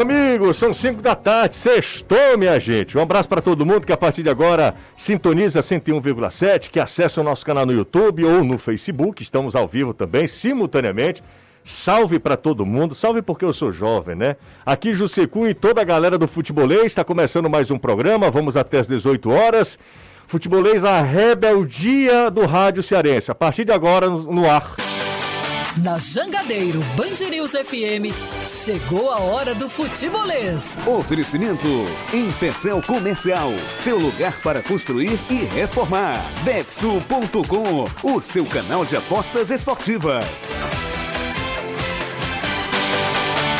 Amigos, são 5 da tarde, sextou, minha gente. Um abraço para todo mundo que a partir de agora sintoniza 101,7, que acessa o nosso canal no YouTube ou no Facebook. Estamos ao vivo também, simultaneamente. Salve para todo mundo, salve porque eu sou jovem, né? Aqui Jusecu e toda a galera do Futebolês, está começando mais um programa, vamos até as 18 horas. Futebolês, a rebeldia do rádio cearense. A partir de agora, no, no ar. Na Jangadeiro Band News FM, chegou a hora do futebolês. Oferecimento Empecel Comercial, seu lugar para construir e reformar. Betsul.com, o seu canal de apostas esportivas.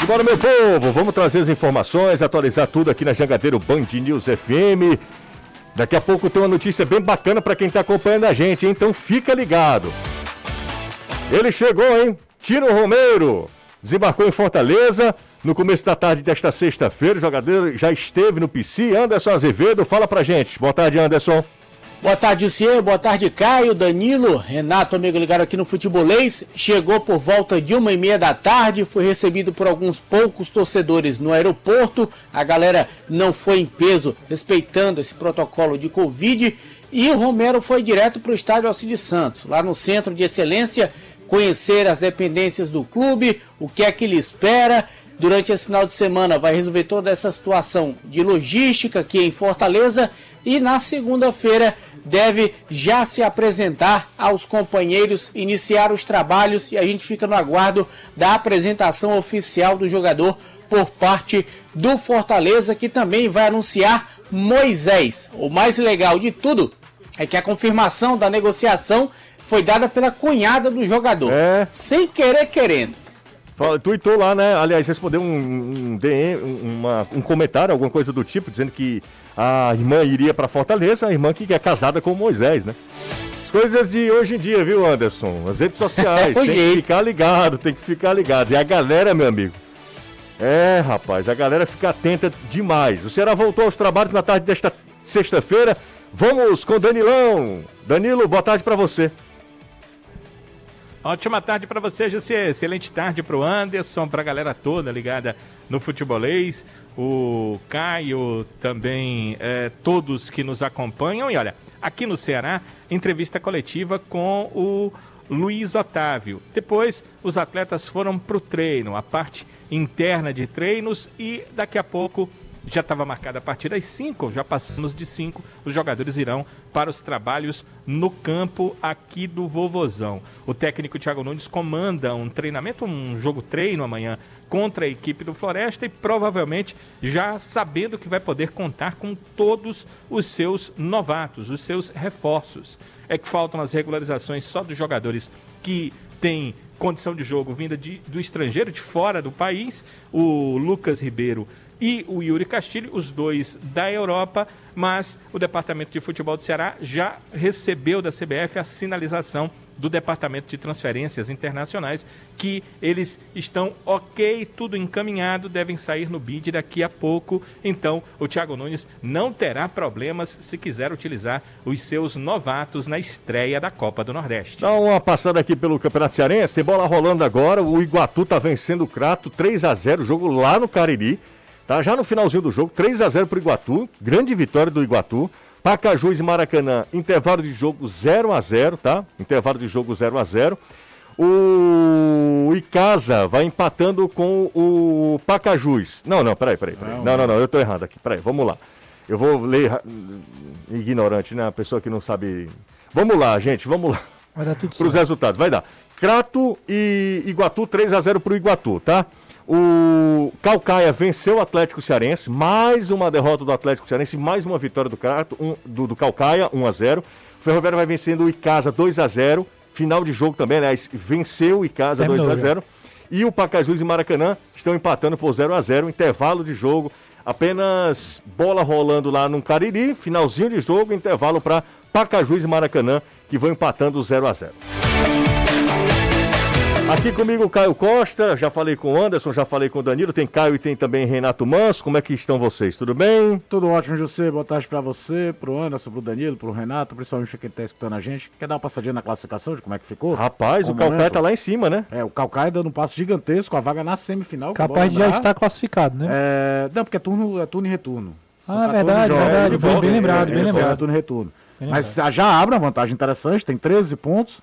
Bora, meu povo, vamos trazer as informações, atualizar tudo aqui na Jangadeiro Band News FM. Daqui a pouco tem uma notícia bem bacana para quem está acompanhando a gente, então fica ligado. Ele chegou, hein? Tino Romero desembarcou em Fortaleza no começo da tarde desta sexta-feira. O jogador já esteve no PC. Anderson Azevedo, fala pra gente. Boa tarde, Anderson. Boa tarde, Lucier. Boa tarde, Caio, Danilo, Renato, amigo ligado aqui no Futebolês. Chegou por volta de uma e meia da tarde, foi recebido por alguns poucos torcedores no aeroporto. A galera não foi em peso, respeitando esse protocolo de Covid. E o Romero foi direto para o estádio Alcides Santos, lá no Centro de Excelência conhecer as dependências do clube, o que é que ele espera. Durante esse final de semana vai resolver toda essa situação de logística aqui em Fortaleza e na segunda-feira deve já se apresentar aos companheiros, iniciar os trabalhos e a gente fica no aguardo da apresentação oficial do jogador por parte do Fortaleza, que também vai anunciar Moisés. O mais legal de tudo é que a confirmação da negociação foi dada pela cunhada do jogador. É. Sem querer querendo. Tuitou lá, né? Aliás, respondeu um, um, DM, uma, um comentário, alguma coisa do tipo, dizendo que a irmã iria para Fortaleza, a irmã que é casada com Moisés, né? As coisas de hoje em dia, viu, Anderson? As redes sociais, tem jeito. que ficar ligado, tem que ficar ligado. E a galera, meu amigo, é, rapaz, a galera fica atenta demais. O Ceará voltou aos trabalhos na tarde desta sexta-feira. Vamos com Danilão. Danilo, boa tarde para você. Ótima tarde para você, José. Excelente tarde para o Anderson, para a galera toda ligada no futebolês, o Caio também, é, todos que nos acompanham. E olha, aqui no Ceará, entrevista coletiva com o Luiz Otávio. Depois, os atletas foram para o treino, a parte interna de treinos e daqui a pouco já estava marcada a partir das 5, já passamos de 5, os jogadores irão para os trabalhos no campo aqui do Vovozão. O técnico Thiago Nunes comanda um treinamento, um jogo treino amanhã contra a equipe do Floresta e provavelmente já sabendo que vai poder contar com todos os seus novatos, os seus reforços. É que faltam as regularizações só dos jogadores que têm condição de jogo vinda de, do estrangeiro, de fora do país. O Lucas Ribeiro e o Yuri Castilho, os dois da Europa, mas o Departamento de Futebol do Ceará já recebeu da CBF a sinalização do Departamento de Transferências Internacionais que eles estão ok, tudo encaminhado, devem sair no BID daqui a pouco. Então, o Thiago Nunes não terá problemas se quiser utilizar os seus novatos na estreia da Copa do Nordeste. Dá uma passada aqui pelo Campeonato Cearense, tem bola rolando agora, o Iguatu está vencendo o Crato 3 a 0 jogo lá no Cariri. Tá já no finalzinho do jogo, 3 a 0 para o Iguatu, grande vitória do Iguatu. Pacajus e Maracanã, intervalo de jogo 0 a 0 tá? Intervalo de jogo 0 a 0 O Icasa vai empatando com o Pacajus. Não, não, peraí, peraí. peraí. Não, não, não, eu tô errado aqui. Peraí, vamos lá. Eu vou ler ignorante, né? A pessoa que não sabe. Vamos lá, gente, vamos lá. Vai dar tudo certo. Para os resultados, vai dar. Crato e Iguatu, 3 a 0 para o Iguatu, tá? O Calcaia venceu o Atlético Cearense, mais uma derrota do Atlético Cearense, mais uma vitória do, Crato, um, do, do Calcaia, 1 a 0 O Ferroviário vai vencendo o Icasa 2 a 0 Final de jogo também, aliás, venceu o Icasa 2 a 0 E o Pacajus e Maracanã estão empatando por 0 a 0 intervalo de jogo. Apenas bola rolando lá no Cariri, finalzinho de jogo, intervalo para Pacajus e Maracanã, que vão empatando 0 a 0 Aqui comigo o Caio Costa, já falei com o Anderson, já falei com o Danilo, tem Caio e tem também Renato Manso. Como é que estão vocês? Tudo bem? Tudo ótimo, José. Boa tarde pra você, pro Anderson, pro Danilo, pro Renato, principalmente quem tá escutando a gente. Quer dar uma passadinha na classificação de como é que ficou? Rapaz, Bom o Calcaia momento. tá lá em cima, né? É, o Calcaia dando um passo gigantesco, a vaga na semifinal. é Capaz de já estar classificado, né? É, não, porque é turno, é turno e retorno. São Ah, 14 verdade, jogos. verdade. Bem- bem lembrado, é, bem esse lembrado. É turno e retorno. Bem Mas já abre uma vantagem interessante, tem 13 pontos,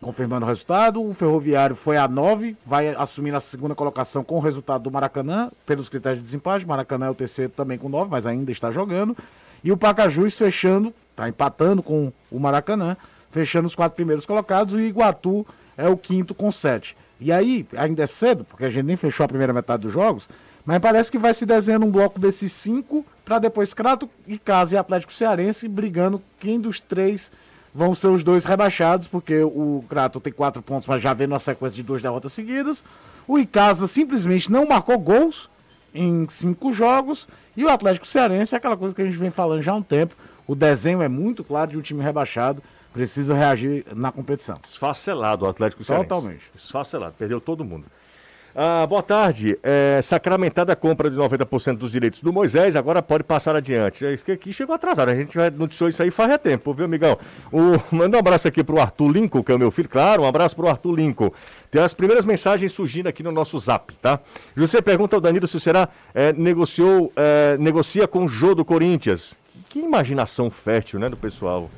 confirmando o resultado. O Ferroviário foi a 9, vai assumir a segunda colocação com o resultado do Maracanã, pelos critérios de desempate. O Maracanã é o terceiro também com 9, mas ainda está jogando. E o Pacajus fechando, está empatando com o Maracanã, fechando os quatro primeiros colocados. E o Iguatu é o quinto com 7. E aí, ainda é cedo, porque a gente nem fechou a primeira metade dos jogos, mas parece que vai se desenhando um bloco desses cinco, para depois Crato e Casa e Atlético Cearense brigando quem dos três vão ser os dois rebaixados, porque o Crato tem quatro pontos, mas já vem numa sequência de duas derrotas seguidas. O Icasa simplesmente não marcou gols em cinco jogos. E o Atlético Cearense é aquela coisa que a gente vem falando já há um tempo. O desenho é muito claro de um time rebaixado, precisa reagir na competição. Esfacelado o Atlético Cearense. Totalmente. Esfacelado, perdeu todo mundo. Ah, boa tarde. É, sacramentada a compra de 90% dos direitos do Moisés, agora pode passar adiante. É que aqui chegou atrasado. A gente noticiou isso aí faz tempo, viu, amigão? O, manda um abraço aqui pro Arthur Lincoln, que é o meu filho. Claro, um abraço pro Arthur Lincoln. Tem as primeiras mensagens surgindo aqui no nosso zap, tá? José pergunta ao Danilo se o Será é, negociou, é, negocia com o Jô do Corinthians. Que imaginação fértil, né, do pessoal.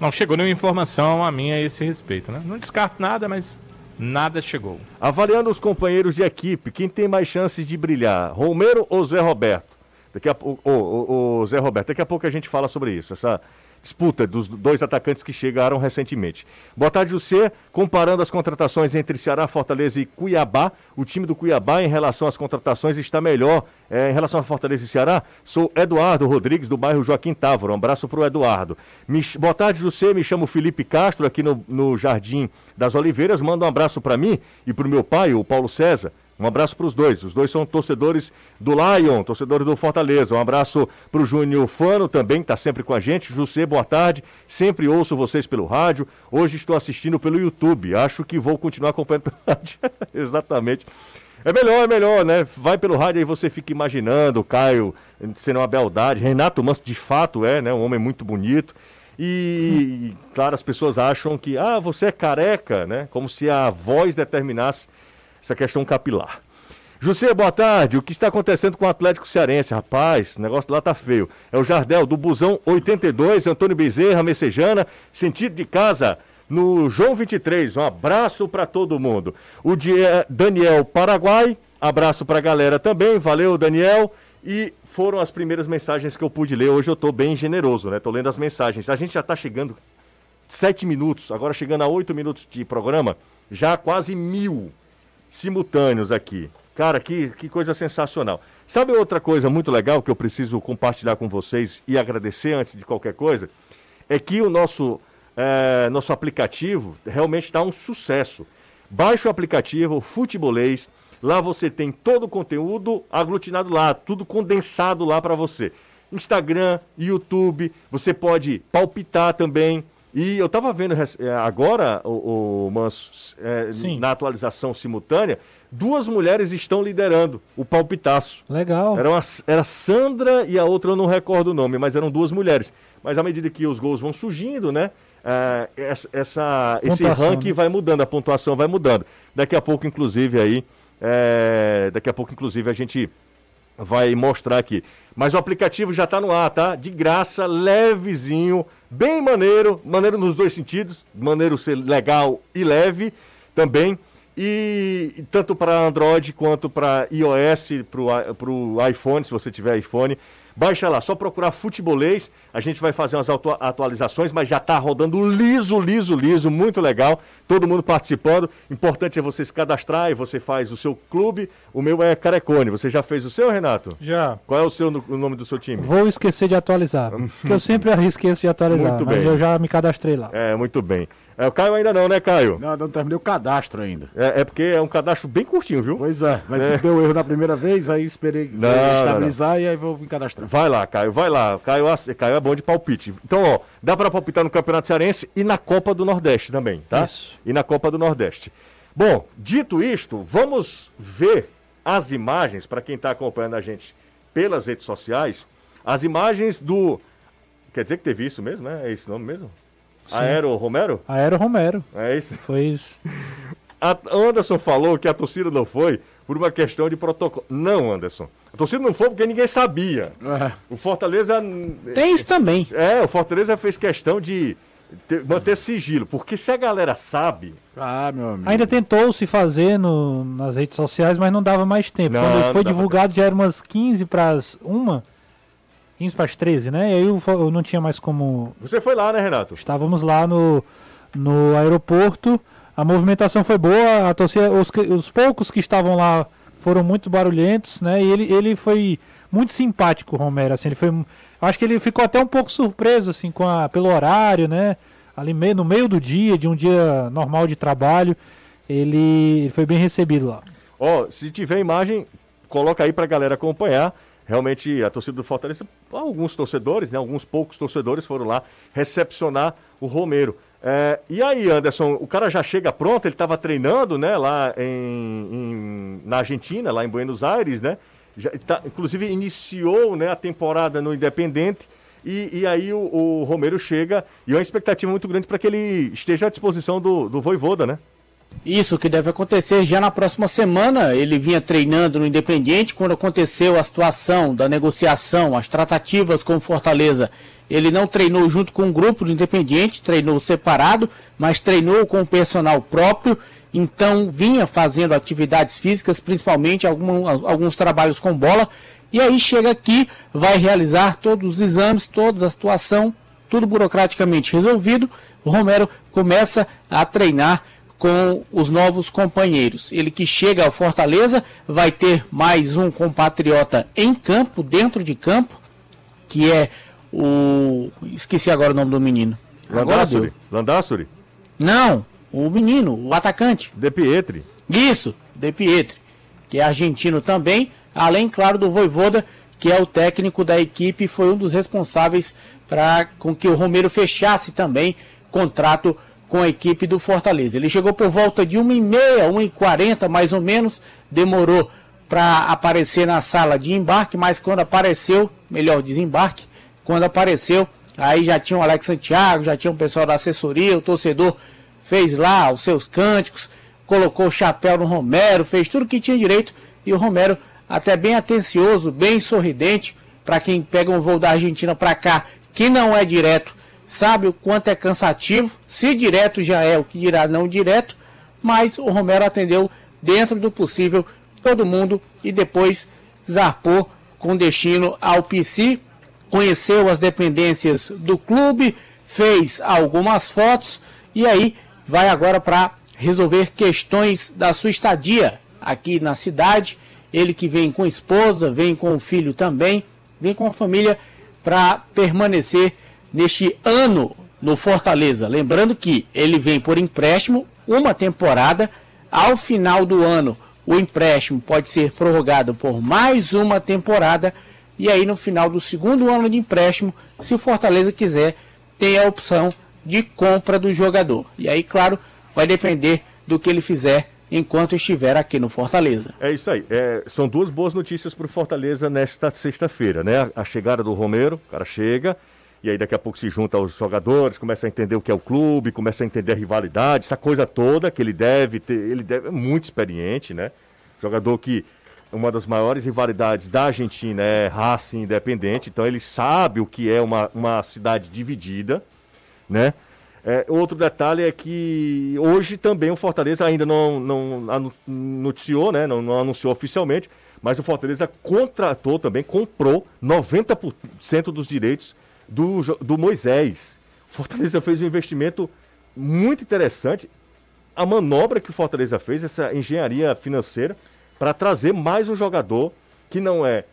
Não chegou nenhuma informação a mim a esse respeito, né? Não descarto nada, mas nada chegou. Avaliando os companheiros de equipe, quem tem mais chances de brilhar, Romero ou Zé Roberto? Daqui a pouco, o, o Zé Roberto, daqui a pouco a gente fala sobre isso, essa disputa dos dois atacantes que chegaram recentemente. Boa tarde, José. Comparando as contratações entre Ceará, Fortaleza e Cuiabá, o time do Cuiabá em relação às contratações está melhor eh, em relação a Fortaleza e Ceará. Sou Eduardo Rodrigues, do bairro Joaquim Távora. Um abraço para o Eduardo. Me boa tarde, José. Me chamo Felipe Castro, aqui no, no Jardim das Oliveiras. Manda um abraço para mim e para o meu pai, o Paulo César. Um abraço para os dois. Os dois são torcedores do Lion, torcedores do Fortaleza. Um abraço para o Júnior Fano também, que está sempre com a gente. José, boa tarde. Sempre ouço vocês pelo rádio. Hoje estou assistindo pelo YouTube. Acho que vou continuar acompanhando pelo rádio. Exatamente. É melhor, é melhor, né? Vai pelo rádio aí você fica imaginando o Caio sendo uma beldade. Renato Manso de fato é, né? Um homem muito bonito. E, claro, as pessoas acham que, ah, você é careca, né? Como se a voz determinasse essa questão capilar. José, boa tarde. O que está acontecendo com o Atlético Cearense? Rapaz, o negócio lá tá feio. É o Jardel, do Busão 82, Antônio Bezerra, Messejana, sentido de casa, no João 23. Um abraço para todo mundo. O Daniel Paraguai, abraço para a galera também. Valeu, Daniel. E foram as primeiras mensagens que eu pude ler. Hoje eu tô bem generoso, né? Tô lendo as mensagens. A gente já tá chegando sete minutos, agora chegando a oito minutos de programa, já quase mil simultâneos aqui. Cara, que, que coisa sensacional. Sabe outra coisa muito legal que eu preciso compartilhar com vocês e agradecer antes de qualquer coisa? É que o nosso, eh, nosso aplicativo realmente está um sucesso. Baixe o aplicativo Futebolês. Lá você tem todo o conteúdo aglutinado lá, tudo condensado lá para você. Instagram, YouTube, você pode palpitar também. E eu estava vendo eh, agora, o, Manso, eh, Sim. na atualização simultânea, duas mulheres estão liderando o palpitaço. Legal. Era, uma, era Sandra e a outra eu não recordo o nome, mas eram duas mulheres. Mas à medida que os gols vão surgindo, né? ah, essa, essa- esse ranking né? vai mudando, a pontuação vai mudando. Daqui a pouco, inclusive, aí. é, daqui a pouco, inclusive, a gente vai mostrar aqui. Mas o aplicativo já está no ar, tá? De graça, levezinho, bem maneiro, maneiro nos dois sentidos, maneiro ser legal e leve também. E, tanto para Android quanto para iOS, para o iPhone, se você tiver iPhone. Baixa lá, só procurar futebolês. A gente vai fazer umas atualizações, mas já está rodando liso, liso, liso, muito legal. Todo mundo participando. Importante é você se cadastrar e você faz o seu clube. O meu é Carecone. Você já fez o seu, Renato? Já. Qual é o seu o nome do seu time? Vou esquecer de atualizar. porque eu sempre esqueço de atualizar. Muito mas bem. eu já me cadastrei lá. É, muito bem. É, o Caio ainda não, né, Caio? Não, não terminei o cadastro ainda. É, é porque é um cadastro bem curtinho, viu? Pois é, mas se deu erro na primeira vez, aí esperei Não, estabilizar e aí vou me cadastrar. Vai lá, Caio, vai lá. Caio, Caio é bom de palpite. Então, ó, dá pra palpitar no Campeonato Cearense e na Copa do Nordeste também, tá? Isso. E na Copa do Nordeste. Bom, dito isto, vamos ver as imagens, para quem tá acompanhando a gente pelas redes sociais, as imagens do. Quer dizer que teve isso mesmo, né? É esse nome mesmo? Sim. Aero Romero? Aero Romero. É isso. Foi isso. A Anderson falou que a torcida não foi por uma questão de protocolo. Não, Anderson. A torcida não foi porque ninguém sabia. É. O Fortaleza. Tem isso também. É, o Fortaleza fez questão de ter- manter sigilo. Porque se a galera sabe. Ah, meu amigo. Ainda tentou se fazer no, nas redes sociais, mas não dava mais tempo. Não, Quando foi divulgado já era umas 15 para as 1, 15 para as 13, né? E aí eu, eu não tinha mais como. Você foi lá, né, Renato? Estávamos lá no, no aeroporto, a movimentação foi boa, a torcida, os, os poucos que estavam lá foram muito barulhentos, né? E ele, ele foi muito simpático, Romero, assim, ele foi, acho que ele ficou até um pouco surpreso assim com a, pelo horário, né? Ali meio, no meio do dia, de um dia normal de trabalho, ele, ele foi bem recebido lá. Ó, se tiver imagem, coloca aí pra galera acompanhar. Realmente, a torcida do Fortaleza, alguns torcedores, né? Alguns poucos torcedores foram lá recepcionar o Romero. É, e aí, Anderson, o cara já chega pronto, ele estava treinando, né, lá em, em- na Argentina, lá em Buenos Aires, né? Já, tá- inclusive iniciou né, a temporada no Independente. E, e aí o, o Romero chega e é uma expectativa muito grande para que ele esteja à disposição do, do Voivoda, né? Isso que deve acontecer já na próxima semana. Ele vinha treinando no Independiente quando aconteceu a situação da negociação, as tratativas com o Fortaleza. Ele não treinou junto com o grupo do Independiente, treinou separado, mas treinou com o personal próprio. Então vinha fazendo atividades físicas, principalmente algum- alguns trabalhos com bola. E aí chega aqui, vai realizar todos os exames, toda a situação, tudo burocraticamente resolvido. O Romero começa a treinar com os novos companheiros. Ele que chega ao Fortaleza vai ter mais um compatriota em campo, dentro de campo, que é o. Esqueci agora o nome do menino. Agora Landassuri. Landassuri. Não, o menino, o atacante. De Pietri. Isso, De Pietri, que é argentino também, além, claro, do Voivoda, que é o técnico da equipe e foi um dos responsáveis para com que o Romero fechasse também contrato com a equipe do Fortaleza. Ele chegou por volta de 1h30, 1h40 mais ou menos, demorou para aparecer na sala de embarque, mas quando apareceu, melhor desembarque, quando apareceu, aí já tinha o Alex Santiago, já tinha o pessoal da assessoria, o torcedor fez lá os seus cânticos, colocou o chapéu no Romero, fez tudo que tinha direito e o Romero até bem atencioso, bem sorridente, para quem pega um voo da Argentina para cá, que não é direto, sabe o quanto é cansativo, se direto já é, o que dirá não direto, mas o Romero atendeu dentro do possível todo mundo e depois zarpou com destino ao PC, conheceu as dependências do clube, fez algumas fotos e aí vai agora para resolver questões da sua estadia aqui na cidade. Ele que vem com esposa, vem com o filho também, vem com a família para permanecer neste ano no Fortaleza. Lembrando que ele vem por empréstimo uma temporada. Ao final do ano, o empréstimo pode ser prorrogado por mais uma temporada. E aí, no final do segundo ano de empréstimo, se o Fortaleza quiser, tem a opção de compra do jogador. E aí, claro, vai depender do que ele fizer enquanto estiver aqui no Fortaleza. É isso aí. É, são duas boas notícias para o Fortaleza nesta sexta-feira, né? A chegada do Romero, o cara chega, e aí daqui a pouco se junta aos jogadores, começa a entender o que é o clube, começa a entender a rivalidade, essa coisa toda que ele deve ter. Ele deve, é muito experiente, né? Jogador que uma das maiores rivalidades da Argentina é Racing Independente, então ele sabe o que é uma, uma cidade dividida, né? É, outro detalhe é que hoje também o Fortaleza ainda não, não anu- noticiou, né? Não, não anunciou oficialmente, mas o Fortaleza contratou também, comprou 90% dos direitos do, do Moisés. Fortaleza fez um investimento muito interessante. A manobra que o Fortaleza fez, essa engenharia financeira, para trazer mais um jogador que não é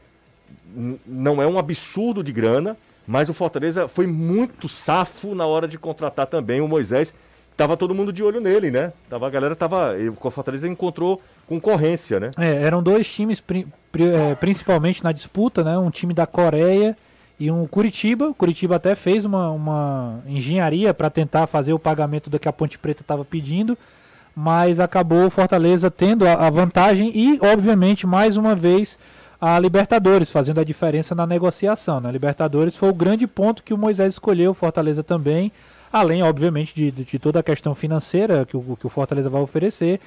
não é um absurdo de grana, mas o Fortaleza foi muito safo na hora de contratar também o Moisés. tava todo mundo de olho nele, né? Tava, a galera tava. O Fortaleza encontrou concorrência, né? É, eram dois times pri, pri, é, principalmente na disputa, né? Um time da Coreia e um Curitiba. O Curitiba até fez uma, uma engenharia para tentar fazer o pagamento do que a Ponte Preta estava pedindo, mas acabou o Fortaleza tendo a, a vantagem e, obviamente, mais uma vez a Libertadores, fazendo a diferença na negociação. Né? A Libertadores foi o grande ponto que o Moisés escolheu, o Fortaleza também, além, obviamente, de, de toda a questão financeira que o, que o Fortaleza vai oferecer.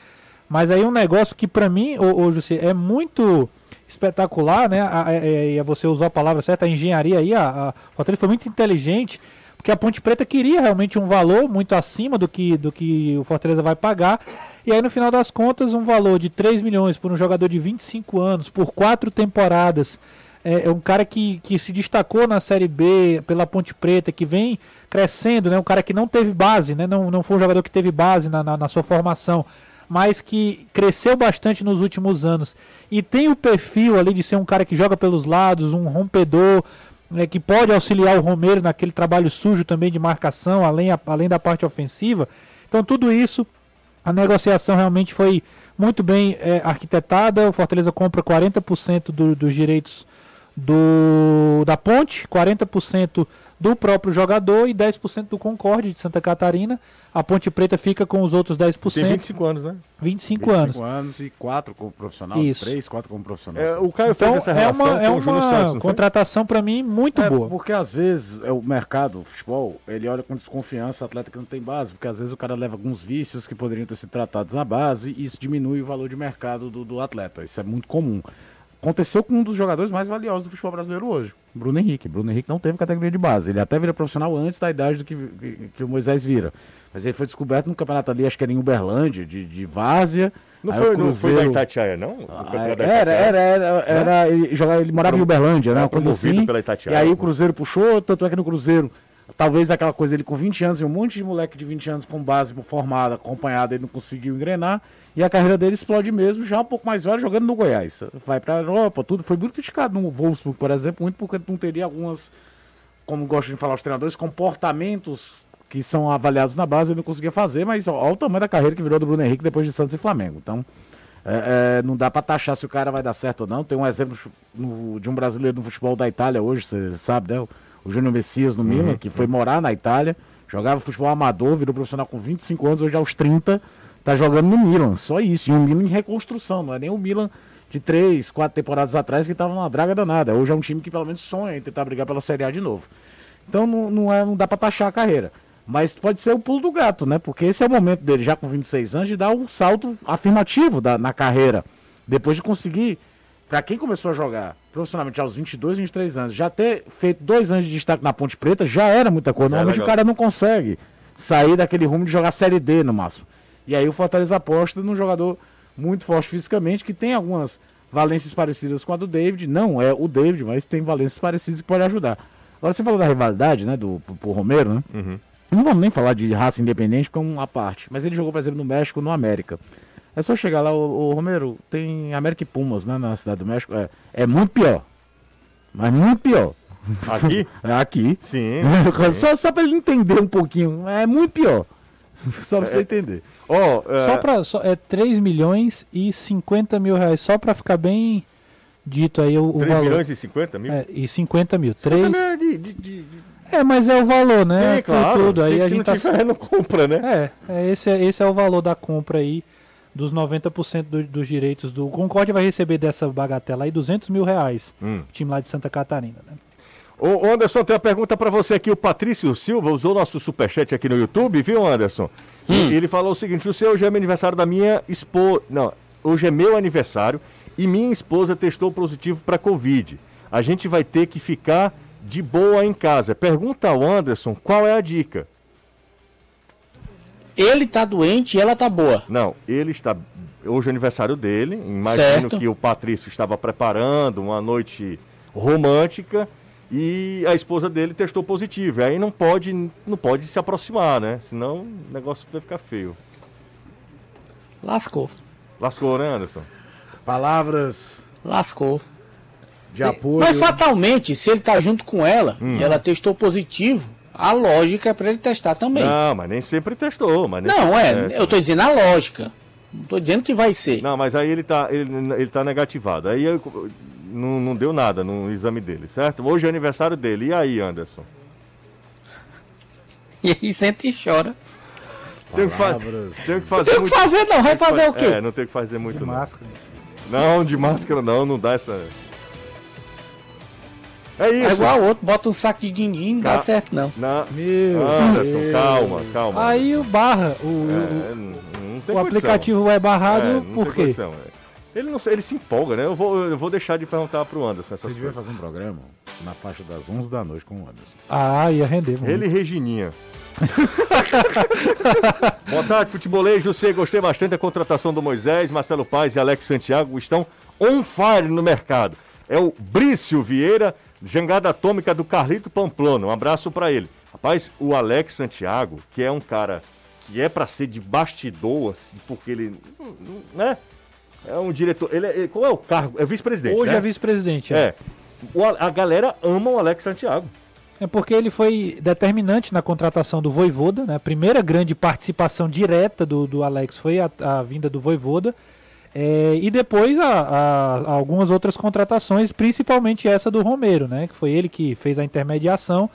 Mas aí um negócio que para mim, Jussi, é muito espetacular, né? A, a, a, você usou a palavra certa, a engenharia aí, a, a Fortaleza foi muito inteligente, porque a Ponte Preta queria realmente um valor muito acima do que, do que o Fortaleza vai pagar. E aí, no final das contas, um valor de 3 milhões por um jogador de 25 anos, por quatro temporadas. É, é um cara que, que se destacou na Série B pela Ponte Preta, que vem crescendo, né? Um cara que não teve base, né? Não, não foi um jogador que teve base na, na, na sua formação, mas que cresceu bastante nos últimos anos. E tem o perfil ali de ser um cara que joga pelos lados, um rompedor, né, que pode auxiliar o Romero naquele trabalho sujo também de marcação, além, além da parte ofensiva. Então, tudo isso a negociação realmente foi muito bem é, arquitetada. O Fortaleza compra 40% do, dos direitos do, da ponte, 40% do próprio jogador e 10% do Concorde de Santa Catarina. A Ponte Preta fica com os outros 10%. Tem 25 anos, né? 25, 25 anos. 25 anos e 4 como profissional, Isso. 3, 4 como profissional. É, o Caio Então, fez essa é relação uma, é com o Júnior uma Santos, contratação para mim muito É, boa. porque às vezes é, o mercado, o futebol, ele olha com desconfiança o atleta que não tem base, porque às vezes o cara leva alguns vícios que poderiam ter sido tratados na base e isso diminui o valor de mercado do, do atleta. Isso é muito comum. Aconteceu com um dos jogadores mais valiosos do futebol brasileiro hoje, Bruno Henrique. Bruno Henrique não teve categoria de base. Ele até vira profissional antes da idade do que, que, que o Moisés vira. Mas ele foi descoberto no campeonato ali, acho que era em Uberlândia, de, de Várzea. Não Aí foi, o não foi da Cruzeiro- Itatiaia, não? Ah, Era, Itatiaia? era, era, era, ele, jogava, ele morava em Uberlândia, né? Uma coisa assim. pela Itatiaia. E aí o Cruzeiro puxou, tanto é que no Cruzeiro, talvez aquela coisa, ele com 20 anos e um monte de moleque de 20 anos com base formada, acompanhado, ele não conseguiu engrenar. E a carreira dele explode mesmo, já um pouco mais velho, jogando no Goiás. Vai pra Europa, tudo. Foi muito criticado no Wolfsburg, por exemplo, muito porque não teria algumas, como gostam de falar os treinadores, comportamentos que são avaliados na base, ele não conseguia fazer, mas olha o tamanho da carreira que virou do Bruno Henrique depois de Santos e Flamengo. Então, é, é, não dá pra taxar se o cara vai dar certo ou não. Tem um exemplo no- de um brasileiro no futebol da Itália hoje, você sabe, né? O, o Júnior Messias no Milan, que foi morar na Itália, jogava futebol amador, virou profissional com 25 anos, hoje aos 30, tá jogando no Milan. Só isso. E um Milan em reconstrução, não é nem o Milan de três, quatro temporadas atrás que tava numa draga danada. Hoje é um time que pelo menos sonha em tentar brigar pela Série A de novo. Então não, não, é, não dá pra taxar a carreira. Mas pode ser o pulo do gato, né? Porque esse é o momento dele, já com 26 anos, de dar um salto afirmativo da, na carreira. Depois de conseguir, pra quem começou a jogar profissionalmente aos 22, 23 anos, já ter feito dois anos de destaque na Ponte Preta, já era muita coisa. Já é Normalmente o cara não consegue sair daquele rumo de jogar Série D no máximo. E aí o Fortaleza aposta num jogador muito forte fisicamente, que tem algumas valências parecidas com a do David. Não é o David, mas tem valências parecidas que pode ajudar. Agora você falou da rivalidade, né, do pro, pro Romero, né? Não vamos nem falar de raça independente, porque é uma parte. Mas ele jogou, por exemplo, no México, no América. É só chegar lá, o, Romero, tem América e Pumas, né, na cidade do México. É, é muito pior. Mas muito pior. Aqui? É aqui. Sim. só, só pra ele entender um pouquinho. É muito pior. Só pra você entender. Ó, é, Só pra, só, é 3 milhões e 50 mil reais, só pra ficar bem dito aí o, o 3 valor. milhões e 50 mil? É, e 50 mil. 3... Também é de- de- de- É, mas é o valor, né? Sim, claro. Tudo. Aí a gente não tá... tiver, não compra, né? É, é esse, é, esse é o valor da compra aí, dos 90% do, dos direitos do... O Concórdia vai receber dessa bagatela aí 200 mil reais, Hum. o time lá de Santa Catarina, né? Ô, Anderson, tem uma pergunta pra você aqui. O Patrício Silva usou nosso superchat aqui no YouTube, viu, Anderson? E ele falou o seguinte: o seu hoje é meu aniversário da minha esposa. Não, hoje é meu aniversário e minha esposa testou positivo pra Covid. A gente vai ter que ficar de boa em casa. Pergunta ao Anderson qual é a dica. Ele tá doente e ela tá boa. Não, ele está. Hoje é aniversário dele. Imagino Certo. que o Patrício estava preparando uma noite romântica e a esposa dele testou positivo. Aí não pode, não pode se aproximar, né? Senão o negócio vai ficar feio. Lascou. Lascou, né, Anderson? Palavras Lascou. de apoio. Mas fatalmente, se ele tá junto com ela Hum. e ela testou positivo, a lógica é para ele testar também. Não, mas nem sempre testou. Mas nem Não, sempre é, testa. eu tô dizendo a lógica. Não tô dizendo que vai ser. Não, mas aí ele tá, ele, ele tá negativado. Aí eu- não, não deu nada no exame dele, certo? Hoje é aniversário dele. E aí, Anderson? E aí sente e chora. Tem que, fa tem que fazer Tem que fazer não, vai fazer o quê? É, não tem que fazer muito De não. máscara. Não, de máscara não, não dá essa. É É isso. igual o outro, bota um saco de din-din, não dá Ca- certo não. Na... Meu Anderson, Deus. calma, calma. Aí o barra, o, o- É, não, não tem o condição. aplicativo é barrado É, não por tem quê? condição, é. Ele, não, ele se empolga, né? Eu vou, eu vou deixar de perguntar pro Anderson essas Você devia coisas. fazer um programa na faixa das 11 da noite com o Anderson. Ah, ia render, mano. Ele e Regininha. Boa tarde, futebolês. José, gostei bastante da contratação do Moisés, Marcelo Paz e Alex Santiago estão on fire no mercado. É o Brício Vieira, jangada atômica do Carlito Pamplona. Um abraço pra ele. Rapaz, o Alex Santiago, que é um cara que é pra ser de bastidor, assim, porque ele, né? É um diretor. Ele, é- qual é o cargo? É vice-presidente. Hoje né? é vice-presidente. É. É. O a galera ama o Alex Santiago. É porque ele foi determinante na contratação do Voivoda, né? A primeira grande participação direta do, do Alex foi a, a vinda do Voivoda. É, e depois a, a- a algumas outras contratações, principalmente essa do Romero, né? Que foi ele que fez a intermediação.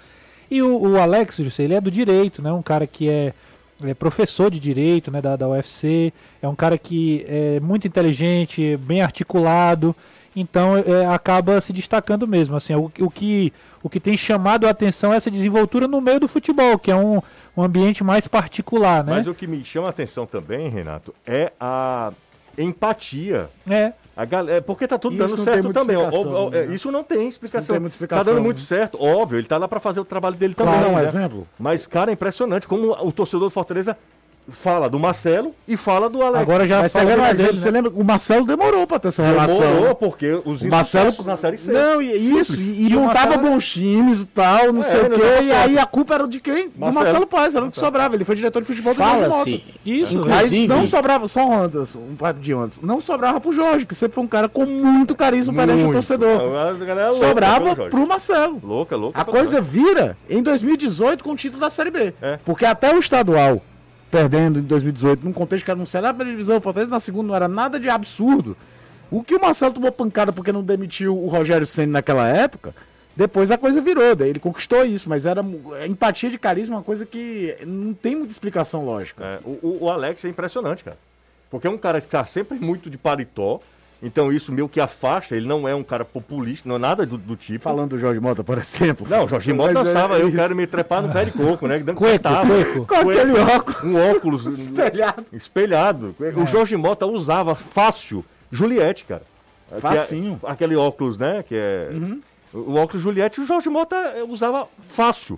E o, o Alex, ele é do direito, né? Um cara que é, é professor de direito, né? Da, da UFC. É um cara que é muito inteligente, bem articulado. Então é, acaba se destacando mesmo. Assim, o, o, que, o que tem chamado a atenção é essa desenvoltura no meio do futebol, que é um, um ambiente mais particular, né? Mas o que me chama a atenção também, Renato, é a empatia. É. Galera, porque tá tudo Isso dando certo também. ó, é, né? Isso não tem explicação. Isso não tem muita explicação, Tá dando muito né? certo, óbvio. Ele tá lá pra fazer o trabalho dele também. Vou dar um né? exemplo. Mas, cara, é impressionante como o torcedor do Fortaleza fala do Marcelo e fala do Alex. Agora já Mas fala pegando mais exemplo, dele, você né? lembra? O Marcelo demorou pra ter essa relação. Demorou, porque os Marcelo na Série C. Não, e, isso, e, e E montava Marcelo- bons times e tal, não É, sei o quê, e aí a culpa era de quem? Do Marcelo. Marcelo Paz, era o que sobrava. Ele foi diretor de futebol do Fala-se. Isso, Mas Inclusive- não sobrava, só o Anderson, um papo de Anderson, não sobrava pro Jorge, que sempre foi um cara com muito carisma perante o torcedor. A galera é louca Sobrava pro Marcelo. Louca, louca. A coisa vira em 2018 com o título da Série B. É. Porque até o estadual, perdendo em 2018, num contexto que era um Série A primeira divisão, o Fortaleza na segunda não era nada de absurdo. O que o Marcelo tomou pancada porque não demitiu o Rogério Senna naquela época, depois a coisa virou, daí ele conquistou isso, mas era a empatia de carisma é uma coisa que não tem muita explicação lógica. É, o, o- Alex é impressionante, cara. Porque é um cara que tá sempre muito de paletó. Então isso meio que afasta, ele não é um cara populista, não é nada do, do tipo. Falando do Jorge Mota, por exemplo. Não, o Jorge Mota Mas é dançava, eu quero me trepar no pé de coco, né? Tapa. cueco. Com aquele óculos. Um óculos Espelhado. espelhado. O Jorge Mota usava fácil Juliette, cara. Que é- Facinho. aquele óculos, né? Que é. O óculos Juliette, o Jorge Mota usava fácil.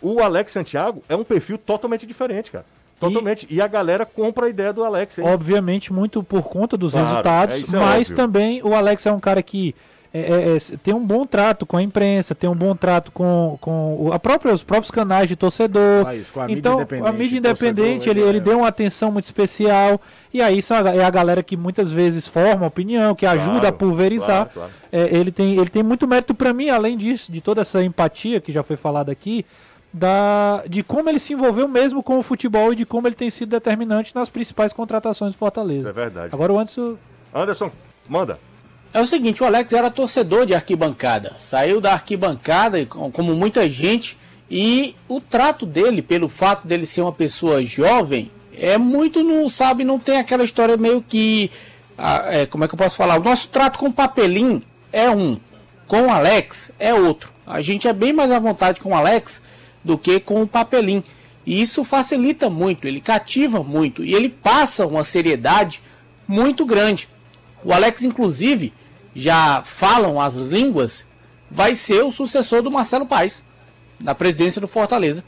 O Alex Santiago é um perfil totalmente diferente, cara. Totalmente. E, a galera compra a ideia do Alex, hein? Obviamente, muito por conta dos Claro, resultados, é, é mas óbvio. também o Alex é um cara que é, é, é, tem um bom trato com a imprensa, tem um bom trato com, com a própria, os próprios canais de torcedor. Ah, isso, com a mídia então, independente, a mídia independente, ele, ele deu uma atenção muito especial. E aí são a- é a galera que muitas vezes forma opinião, que ajuda Claro, a pulverizar. claro, claro. É, ele, tem, ele tem muito mérito para mim, além disso, de toda essa empatia que já foi falada aqui, da, de como ele se envolveu mesmo com o futebol e de como ele tem sido determinante nas principais contratações do Fortaleza. Isso é verdade. Agora o Anderson. Anderson, manda. É o seguinte, o Alex era torcedor de arquibancada. Saiu da arquibancada, com- como muita gente, e o trato dele, pelo fato dele ser uma pessoa jovem, é muito, não sabe, não tem aquela história meio que. ah, é, como é que eu posso falar? O nosso trato com o papelim é um, com o Alex é outro. A gente é bem mais à vontade com o Alex do que com o papelim. E isso facilita muito, ele cativa muito e ele passa uma seriedade muito grande. O Alex, inclusive, já falam as línguas, vai ser o sucessor do Marcelo Paes na presidência do Fortaleza.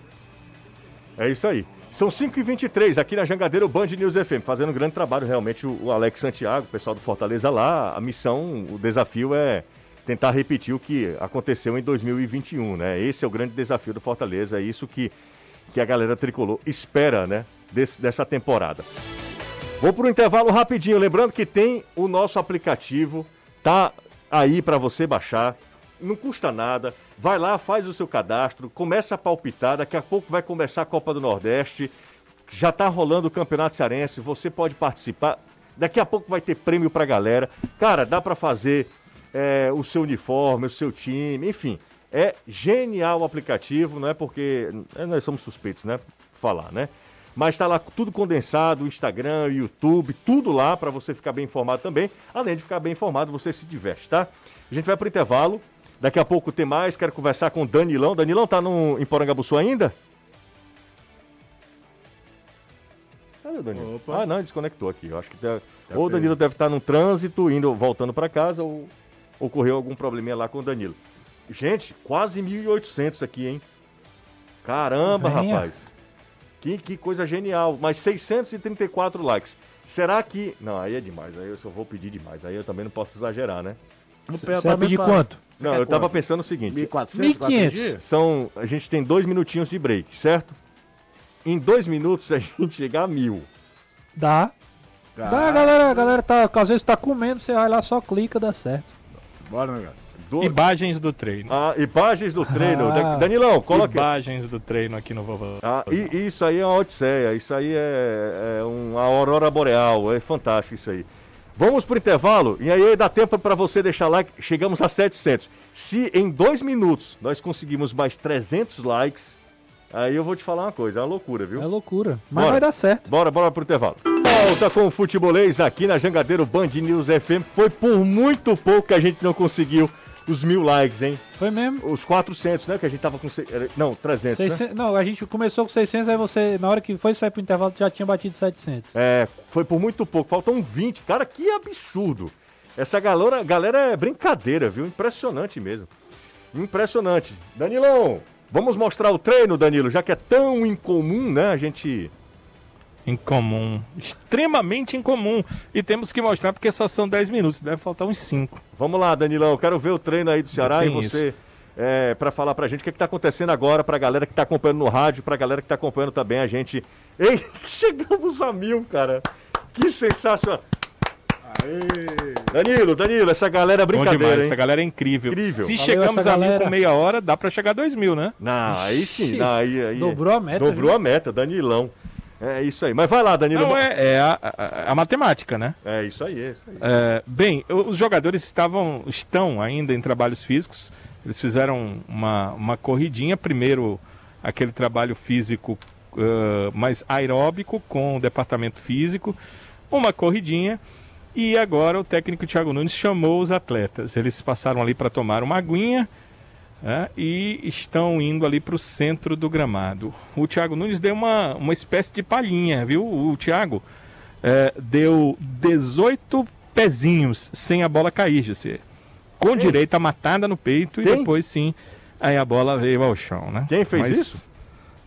É isso aí. São 5h23 aqui na Jangadeira, o Band News FM, fazendo um grande trabalho realmente o Alex Santiago, o pessoal do Fortaleza lá. A missão, o desafio é tentar repetir o que aconteceu em 2021, né? Esse é o grande desafio do Fortaleza, é isso que, que a galera tricolor espera, né? Desse, dessa temporada. Vou pro intervalo rapidinho, lembrando que tem o nosso aplicativo, tá aí para você baixar, não custa nada. Vai lá, faz o seu cadastro, começa a palpitar, daqui a pouco vai começar a Copa do Nordeste, já tá rolando o Campeonato Cearense, você pode participar. Daqui a pouco vai ter prêmio pra galera. Cara, dá pra fazer é, o seu uniforme, o seu time, enfim. É genial o aplicativo, não é porque nós somos suspeitos, né? Falar, né? Mas está lá tudo condensado, Instagram, YouTube, tudo lá para você ficar bem informado também. Além de ficar bem informado, você se diverte, tá? A gente vai para o intervalo. Daqui a pouco tem mais. Quero conversar com o Danilão. Danilão tá no, em Porangabuçu ainda? Cadê o Danilo? Opa. Ah, não, desconectou aqui. Eu acho que deve... ou o Danilo deve estar no trânsito, indo, voltando para casa, ou ocorreu algum probleminha lá com o Danilo. Gente, quase 1.800 aqui, hein? Caramba, Venha. rapaz. Que, que coisa genial. Mas 634 likes. Será que. Não, aí é demais. Aí eu só vou pedir demais. Aí eu também não posso exagerar, né? Você vai pedir quanto? Não, eu tava pensando o seguinte: 1.400? 1.500. são, a gente tem dois minutinhos de break, certo? Em dois minutos a gente chegar a mil. Dá. Dá, a galera, a galera tá, às vezes tá comendo, você vai lá, só clica, dá certo. Bora, meu gato. Do... Imagens do treino. Ah, imagens do treino. Ah. Da- Danilão, coloca. Imagens do treino aqui no Vovô. Ah, e, isso aí é uma odisseia, isso aí é, é uma aurora boreal, é fantástico isso aí. Vamos pro intervalo e aí dá tempo para você deixar like, chegamos a 700. Se em dois minutos nós conseguimos mais 300 likes, aí eu vou te falar uma coisa, é uma loucura, viu? É loucura. Mas Bora. vai dar certo. Bora, bora pro intervalo. Volta com o futebolês aqui na Jangadeiro Band News FM. Foi por muito pouco que a gente não conseguiu os mil likes, hein? Foi mesmo. Os 400, né? Que a gente tava com... Não, 300, né? 600, não, a gente começou com 600, aí você, na hora que foi sair pro intervalo, já tinha batido 700. É, foi por muito pouco, faltam 20. Cara, que absurdo. Essa galera, galera é brincadeira, viu? Impressionante mesmo. Impressionante. Danilão, vamos mostrar o treino, Danilo, já que é tão incomum, né? A gente. Incomum. Extremamente incomum. E temos que mostrar porque só são 10 minutos. Deve faltar uns 5. Vamos lá, Danilão, eu quero ver o treino aí do Ceará e você. É, para falar pra gente o que, que tá acontecendo agora, pra galera que tá acompanhando no rádio, pra galera que tá acompanhando também a gente. Ei, chegamos a mil, cara. Que sensacional. Danilo, Danilo, essa galera é brincadeira, demais. hein? Essa galera é incrível. Incrível. Se Valeu chegamos a mil com meia hora, dá pra chegar a 2 mil, né? Não, aí sim. Não, aí, aí- dobrou a meta, Dobrou viu? a meta, Danilão. É isso aí. Mas vai lá, Danilo. Não, é, é a, a- a matemática, né? É isso aí, é isso aí. É, bem, os jogadores estavam, estão ainda em trabalhos físicos. Eles fizeram uma, uma corridinha. Primeiro, aquele trabalho físico eh, mais aeróbico com o departamento físico. Uma corridinha. E agora o técnico Thiago Nunes chamou os atletas. Eles passaram ali para tomar uma aguinha né, e estão indo ali para o centro do gramado. O Thiago Nunes deu uma, uma espécie de palhinha, viu? O Thiago é, deu 18 pezinhos sem a bola cair, José. Com direito a matada no peito e depois sim, aí a bola veio ao chão, né? Quem fez Mas isso?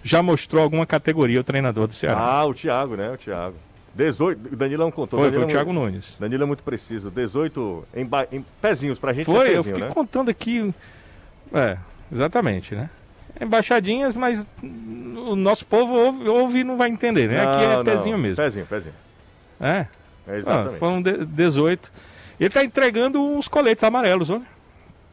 Já mostrou alguma categoria o treinador do Ceará. Ah, o Thiago, né? O Thiago. 18. O Danilão contou. foi, foi o é Thiago Nunes. Danilo é muito preciso. 18 em, ba- em pezinhos pra gente Foi, é eu pezinho, fiquei né? contando aqui. É, exatamente, né? Embaixadinhas, mas o nosso povo ouve, ouve e não vai entender, né? Aqui Não, é pezinho não. mesmo. Pezinho, pezinho. É, É ah, exatamente. foram de- 18. Ele tá entregando uns coletes amarelos, olha.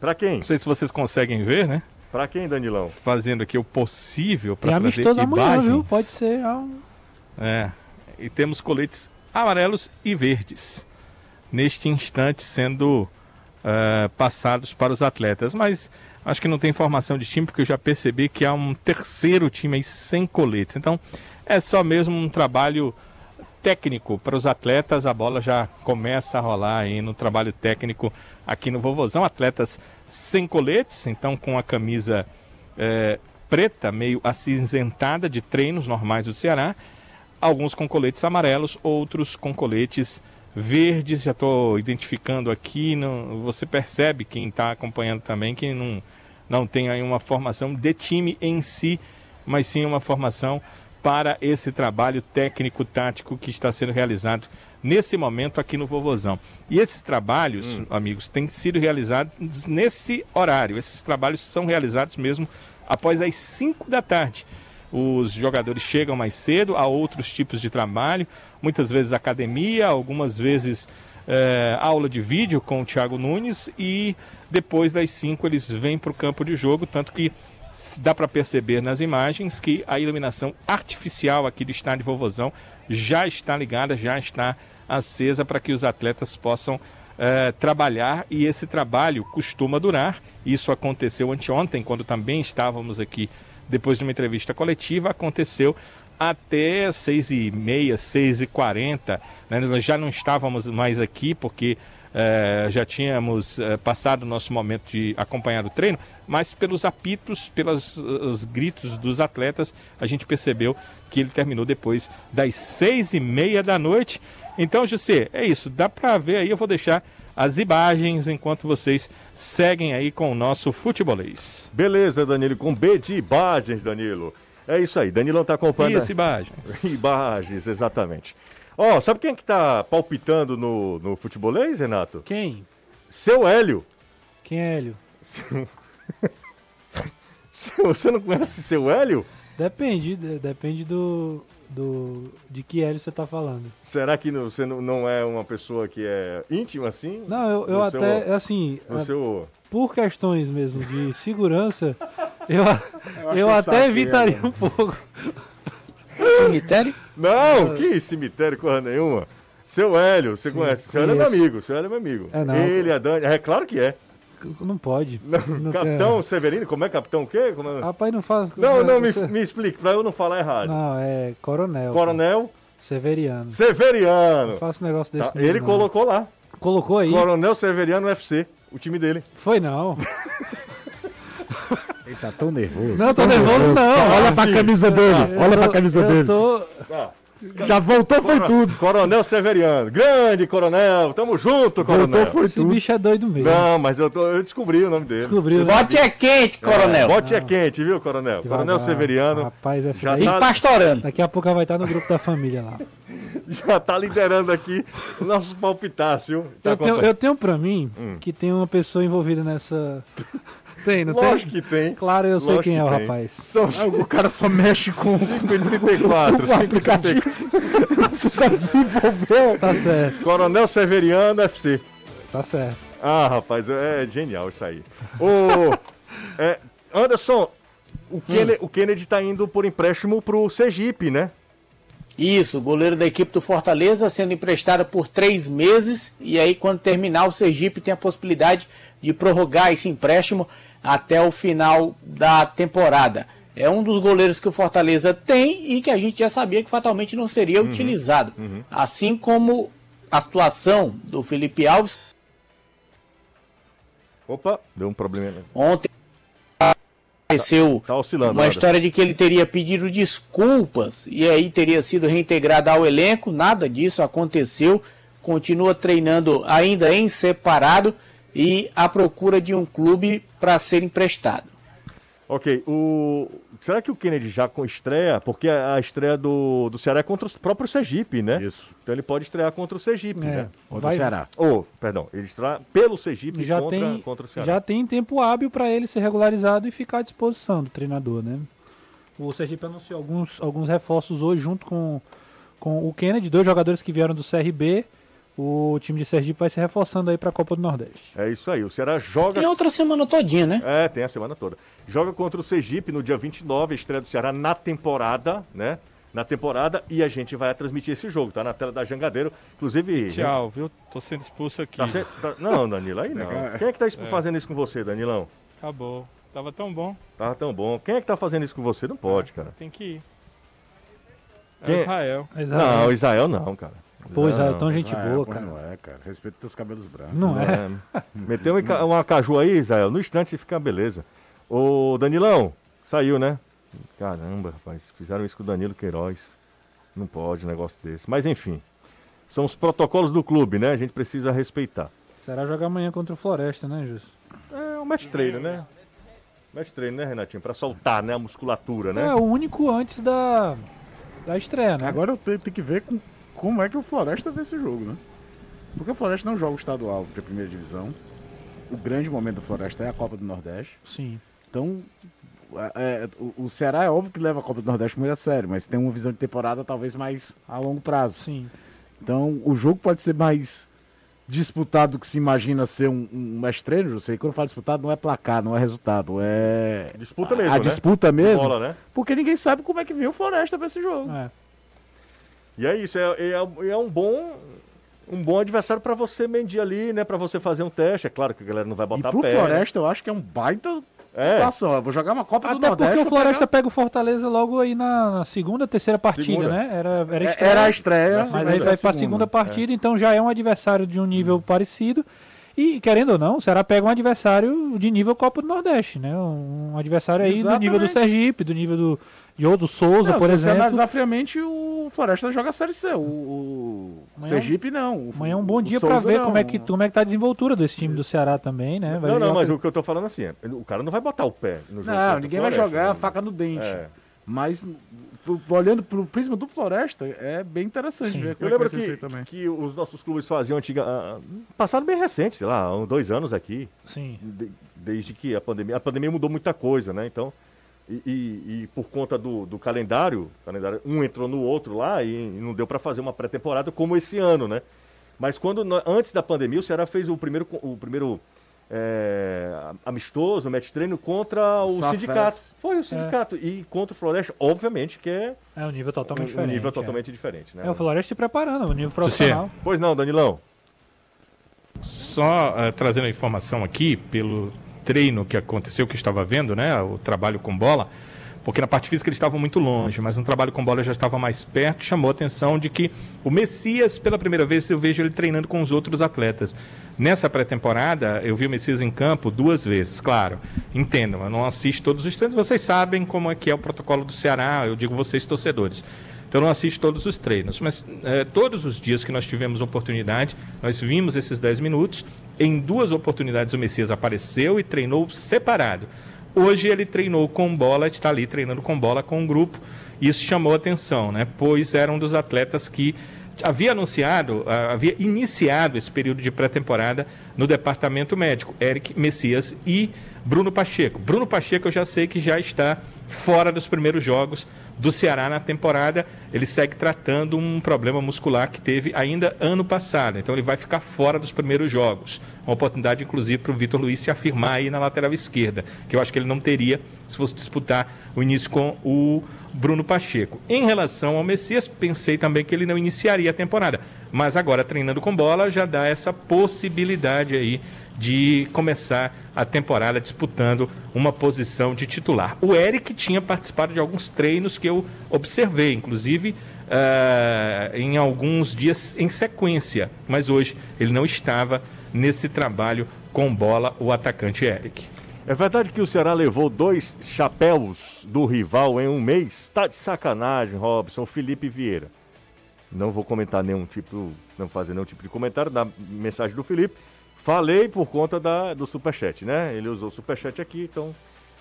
Pra quem? Não sei se vocês conseguem ver, né? Pra quem, Danilão? Fazendo aqui o possível Tem para trazer amistoso amanhã, imagens. viu? Pode ser. ah, um- É. E temos coletes amarelos e verdes neste instante sendo eh, passados para os atletas. Mas acho que não tem informação de time, porque eu já percebi que há um terceiro time aí sem coletes. Então é só mesmo um trabalho técnico para os atletas. A bola já começa a rolar aí no trabalho técnico aqui no Vovozão. Atletas sem coletes, então com a camisa eh, preta, meio acinzentada de treinos normais do Ceará alguns com coletes amarelos, outros com coletes verdes. Já estou identificando aqui, não, você percebe quem está acompanhando também que não, não tem aí uma formação de time em si, mas sim uma formação para esse trabalho técnico-tático que está sendo realizado nesse momento aqui no Vovozão. E esses trabalhos, amigos, têm sido realizados nesse horário. Esses trabalhos são realizados mesmo após as 5 da tarde. Os jogadores chegam mais cedo, há outros tipos de trabalho, muitas vezes academia, algumas vezes é, aula de vídeo com o Thiago Nunes e depois das 5 eles vêm para o campo de jogo, tanto que dá para perceber nas imagens que a iluminação artificial aqui do estádio Vovozão já está ligada, já está acesa para que os atletas possam é, trabalhar e esse trabalho costuma durar. Isso aconteceu anteontem, quando também estávamos aqui depois de uma entrevista coletiva, aconteceu até 6 e meia, 6 e 40 né? Nós já não estávamos mais aqui porque é, já tínhamos é, passado o nosso momento de acompanhar o treino, mas pelos apitos, pelos gritos dos atletas, a gente percebeu que ele terminou depois das seis e meia da noite. Então, José, é isso, dá para ver aí, eu vou deixar as imagens enquanto vocês seguem aí com o nosso futebolês. Beleza, Danilo, com B de imagens, Danilo. É isso aí, Danilo está acompanhando. Isso, imagens. imagens, exatamente. Ó, oh, sabe quem é que tá palpitando no, no futebolês, Renato? Quem? Seu Hélio. Quem é Hélio? Você não conhece seu Hélio? Depende, depende do, do de que Hélio você tá falando. Será que não, você não, não é uma pessoa que é íntima assim? Não, eu, eu até, seu, assim, a, seu... por questões mesmo de segurança, eu, eu, eu até evitaria um pouco. Cemitério? Não, que cemitério, coisa nenhuma. Seu Hélio, você Sim, conhece? Seu Hélio é meu amigo, seu Hélio é meu amigo. É, não, Ele, a Dani, é claro que é. Não pode. Não, não capitão. Severino, como é capitão o quê? Como é? Rapaz, não faz. Não, não, você... me, me explique, pra eu não falar errado. Não, é coronel. Coronel? Severiano. Severiano. Não faço negócio desse. Tá, ele não. colocou lá. Colocou aí? Coronel Severiano UFC, o time dele. Foi não. Ele tá tão nervoso. Não, tô nervoso, nervoso não. Olha pra camisa dele. Olha pra camisa dele. Tô... Ah. Já voltou, foi tudo. Coronel Severiano. Grande coronel. Tamo junto, coronel. Voltou, foi Esse tudo. bicho é doido mesmo. Não, mas eu, tô, eu descobri o nome dele. Descobriu. Bote é quente, coronel. É, bote é quente, viu, coronel? Devagar. Coronel Severiano. Rapaz, essa já daí... tá... E pastorando. Daqui a pouco vai estar no grupo da família lá. já tá liderando aqui o nosso palpitácio. viu? Tá eu, tenho, eu tenho pra mim hum. que tem uma pessoa envolvida nessa tem, não Lógico tem? que tem. Claro, eu Lógico sei quem é o tem. rapaz. São... Ah, o cara só mexe com 534. O aplicativo. Você já desenvolveu. Tá certo. Coronel Severiano FC. Tá certo. Ah, rapaz, é genial isso aí. O, é, Anderson, o, hum. Kennedy, o Kennedy tá indo por empréstimo pro Sergipe, né? Isso, goleiro da equipe do Fortaleza sendo emprestado por três meses. E aí, quando terminar, o Sergipe tem a possibilidade de prorrogar esse empréstimo até o final da temporada. É um dos goleiros que o Fortaleza tem e que a gente já sabia que fatalmente não seria uhum, utilizado. Uhum. Assim como a situação do Felipe Alves. Opa, deu um problema. Ontem apareceu tá, tá uma história de que ele teria pedido desculpas e aí teria sido reintegrado ao elenco. Nada disso aconteceu. Continua treinando ainda em separado e à procura de um clube para ser emprestado. Ok, o... será que o Kennedy já estreia? Porque a estreia do, do Ceará é contra o próprio Sergipe, né? Isso. Então ele pode estrear contra o Sergipe, é, né? Contra vai... o Ceará. Ou, oh, perdão, ele estreia pelo Sergipe já contra, tem, contra o Ceará. Já tem tempo hábil para ele ser regularizado e ficar à disposição do treinador, né? O Sergipe anunciou alguns, alguns reforços hoje junto com, com o Kennedy, dois jogadores que vieram do CRB o time de Sergipe vai se reforçando aí para a Copa do Nordeste. É isso aí, o Ceará joga... Tem outra semana todinha, né? É, tem a semana toda. Joga contra o Sergipe no dia 29, a estreia do Ceará na temporada, né? Na temporada, e a gente vai transmitir esse jogo, tá na tela da Jangadeiro. Inclusive... Tchau, viu? Tô sendo expulso aqui. Tá se... tá... Não, Danilo, aí não. Quem é que tá é. fazendo isso com você, Danilão? Acabou. Tava tão bom. Tava tão bom. Quem é que tá fazendo isso com você? Não pode, cara. Tem que ir. É Quem... Israel. Israel. Não, Israel não, cara. Pô, Israel, tão gente boa, cara. Não é, cara. Respeita teus cabelos brancos. Não, é. é. Meteu uma, uma caju aí, Israel. No instante fica beleza. Ô, Danilão, saiu, né? Caramba, rapaz. Fizeram isso com o Danilo Queiroz. Não pode um negócio desse. Mas enfim. São os protocolos do clube, né? A gente precisa respeitar. Será jogar amanhã contra o Floresta, né, Jus? É um match treino, né? Match treino, né, Renatinho? Pra soltar, né? A musculatura, né? É, o único antes da, da estreia, né? Agora eu tenho, tenho que ver com como é que o Floresta vê esse jogo, né? Porque o Floresta não joga o estadual de primeira divisão. O grande momento do Floresta é a Copa do Nordeste. Sim. Então, é, é, o, o Ceará é óbvio que leva a Copa do Nordeste muito a sério, mas tem uma visão de temporada talvez mais a longo prazo. Sim. Então, o jogo pode ser mais disputado do que se imagina ser um, um mestre treino, eu sei, quando eu falo disputado não é placar, não é resultado, é Disputa mesmo, a né? disputa mesmo, Bola, né? porque ninguém sabe como é que vem o Floresta pra esse jogo. É. E é isso, é, é, é um bom um bom adversário pra você medir ali, né? Pra você fazer um teste. É claro que a galera não vai E botar pro pé. né? Floresta eu acho que é um baita É. situação. Eu vou jogar uma Copa do Até Nordeste. porque o Floresta pegar- pega o Fortaleza logo aí na, segunda, terceira partida, Segunda. né? Era, era, É, estreia, Era a estreia. Mas segunda. aí vai a pra segunda partida, então já é um adversário de um nível parecido. E, querendo ou não, o Ceará pega um adversário de nível Copa do Nordeste, né? Um adversário aí do nível do Exatamente. Sergipe, do nível do, de outro Souza, Não, por se você exemplo. analisar friamente, o Floresta joga a Série C. O, o Amanhã- Sergipe não. O- Amanhã é um bom o dia pra Souza ver não. como é, que, como é que tá a desenvoltura desse time do Ceará também, né? Vai Não, não, jogar mas o que eu tô falando assim, é, o cara não vai botar o pé no jogo. Não, o ninguém vai Floresta, jogar né? a faca no dente. É. Mas, olhando pro prisma do Floresta, é bem interessante Sim. ver Eu como é lembro que vai isso que, também. que os nossos clubes faziam antiga. ah, passado bem recente, sei lá, uns dois anos aqui. Sim. de- desde que a pandemia. A pandemia mudou muita coisa, né? Então. E, e- e por conta do, do calendário, calendário, um entrou no outro lá e, e não deu para fazer uma pré-temporada como esse ano, né? Mas quando antes da pandemia, o Ceará fez o primeiro, o primeiro é, amistoso, match treino contra o Safes. sindicato. Foi o sindicato. E contra o Floresta, obviamente, que é É um nível totalmente um, um diferente. nível é. totalmente diferente, né? É, o Floresta se preparando, o nível profissional. Pois não, Danilão. Só eh, trazendo a informação aqui, pelo treino que aconteceu, que estava vendo, né? O trabalho com bola, porque na parte física eles estavam muito longe, mas no trabalho com bola já estava mais perto, chamou a atenção de que o Messias, pela primeira vez, eu vejo ele treinando com os outros atletas. Nessa pré-temporada, eu vi o Messias em campo duas vezes, claro. Entendam, eu não assisto todos os treinos, vocês sabem como é que é o protocolo do Ceará, eu digo vocês torcedores. Então não assisto todos os treinos, mas eh, todos os dias que nós tivemos oportunidade, nós vimos esses 10 minutos. Em duas oportunidades o Messias apareceu e treinou separado. Hoje ele treinou com bola, está ali treinando com bola com um grupo. Isso chamou atenção, né? Pois era um dos atletas que havia anunciado, ah, havia iniciado esse período de pré-temporada no departamento médico, Eric Messias e Bruno Pacheco. Bruno Pacheco eu já sei que já está fora dos primeiros jogos do Ceará na temporada. Ele segue tratando um problema muscular que teve ainda ano passado. Então ele vai ficar fora dos primeiros jogos. Uma oportunidade, inclusive, para o Vitor Luiz se afirmar aí na lateral esquerda, que eu acho que ele não teria se fosse disputar o início com o Bruno Pacheco. Em relação ao Messias, pensei também que ele não iniciaria a temporada. Mas agora, treinando com bola, já dá essa possibilidade aí de começar a temporada disputando uma posição de titular. O Eric tinha participado de alguns treinos que eu observei, inclusive ah, em alguns dias em sequência, mas hoje ele não estava nesse trabalho com bola, o atacante Eric. É verdade que o Ceará levou dois chapéus do rival em um mês? Tá de sacanagem, Robson, Felipe Vieira. Não vou comentar nenhum tipo, não fazer nenhum tipo de comentário da mensagem do Felipe. Falei por conta da, do Superchat, né? Ele usou o Superchat aqui, então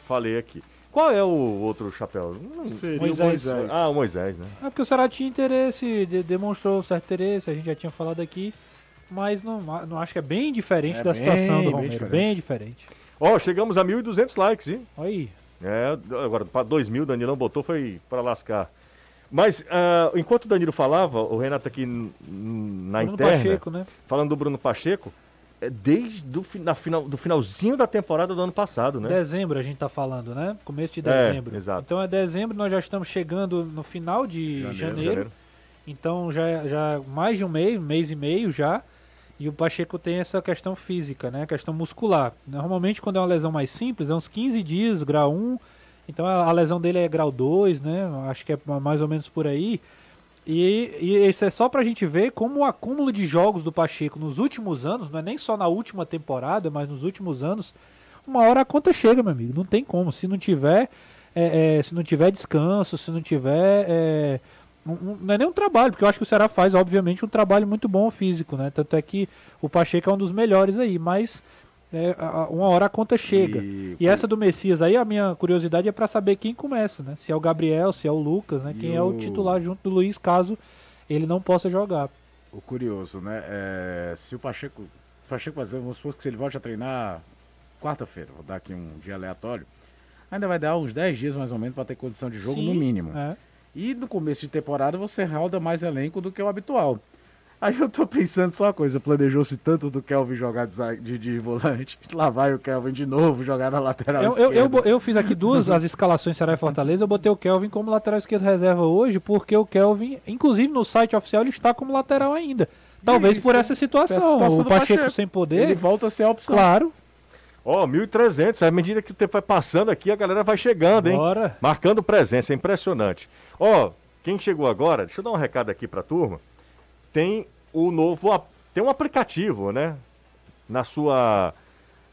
falei aqui. Qual é o outro chapéu? Não Seria Moisés. o Moisés. Ah, o Moisés, né? É porque o Ceará tinha interesse, de- demonstrou um certo interesse, a gente já tinha falado aqui, mas não, não acho que é bem diferente É da bem, situação do Romero, bem diferente. Ó, chegamos a 1.200 likes, hein? Olha aí. É, agora para 2 mil, Danilão botou, foi para lascar. Mas ah, enquanto o Danilo falava, o Renato aqui na Bruno interna, Pacheco, né? falando do Bruno Pacheco, desde do, na final, do finalzinho da temporada do ano passado, né? Dezembro a gente tá falando, né? Começo de É, dezembro. exato. Então é dezembro, nós já estamos chegando no final de janeiro. Então já já mais de um mês, um mês e meio já. E o Pacheco tem essa questão física, né? Questão muscular. Normalmente quando é uma lesão mais simples, é uns 15 dias, grau 1. Então a, a lesão dele é grau 2, né? Acho que é mais ou menos por aí. E, e isso é só pra gente ver como o acúmulo de jogos do Pacheco nos últimos anos, não é nem só na última temporada, mas nos últimos anos, uma hora a conta chega, meu amigo. Não tem como. Se não tiver, é, é, se não tiver descanso, se não tiver. é, um- não é nem um trabalho, porque eu acho que o Ceará faz, obviamente, um trabalho muito bom físico, né? Tanto é que o Pacheco é um dos melhores aí, mas é, uma hora a conta chega. E- E, essa do Messias aí, a minha curiosidade é pra saber quem começa, né? Se é o Gabriel, se é o Lucas, né? Quem é o o- titular junto do Luiz, caso ele não possa jogar. O curioso, né? É, se o Pacheco. O Pacheco, vamos supor que se ele volte a treinar quarta-feira, vou dar aqui um dia aleatório, ainda vai dar uns 10 dias mais ou menos para ter condição de jogo Sim, no mínimo. é. E no começo de temporada você roda mais elenco do que o habitual. Aí eu tô pensando só uma coisa, planejou-se tanto do Kelvin jogar de, de, volante, lá vai o Kelvin de novo jogar na lateral Eu, eu, eu, esquerda. bo- eu fiz aqui duas as escalações Ceará e Fortaleza. Eu botei o Kelvin como lateral esquerdo reserva hoje, porque o Kelvin, inclusive no site oficial, ele está como lateral ainda. Talvez Isso, por essa essa situação. situação o Pacheco, Pacheco. sem poder. Ele volta a ser a opção. Claro. Ó, 1.300. À medida que o tempo vai passando aqui, a galera vai chegando, hein? Bora. Marcando presença, é impressionante. Ó, quem chegou agora, deixa eu dar um recado aqui pra turma. Tem o novo, tem um aplicativo, né? Na sua,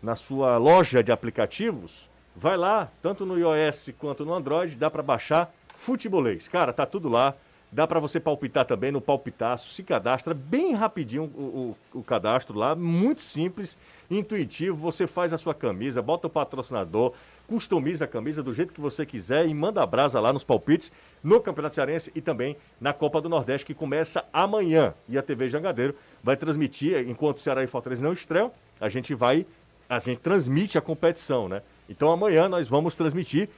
na sua loja de aplicativos. Vai lá, tanto no iOS quanto no Android, dá pra baixar Futebolês. Cara, tá tudo lá. Dá pra você palpitar também no Palpitaço. Se cadastra bem rapidinho o, o- o cadastro lá, muito simples, intuitivo. Você faz a sua camisa, bota o patrocinador, customiza a camisa do jeito que você quiser e manda a brasa lá nos palpites no Campeonato Cearense e também na Copa do Nordeste, que começa amanhã. E a TV Jangadeiro vai transmitir, enquanto o Ceará e Fortaleza não estreiam, a gente vai, a gente transmite a competição, né? Então amanhã nós vamos transmitir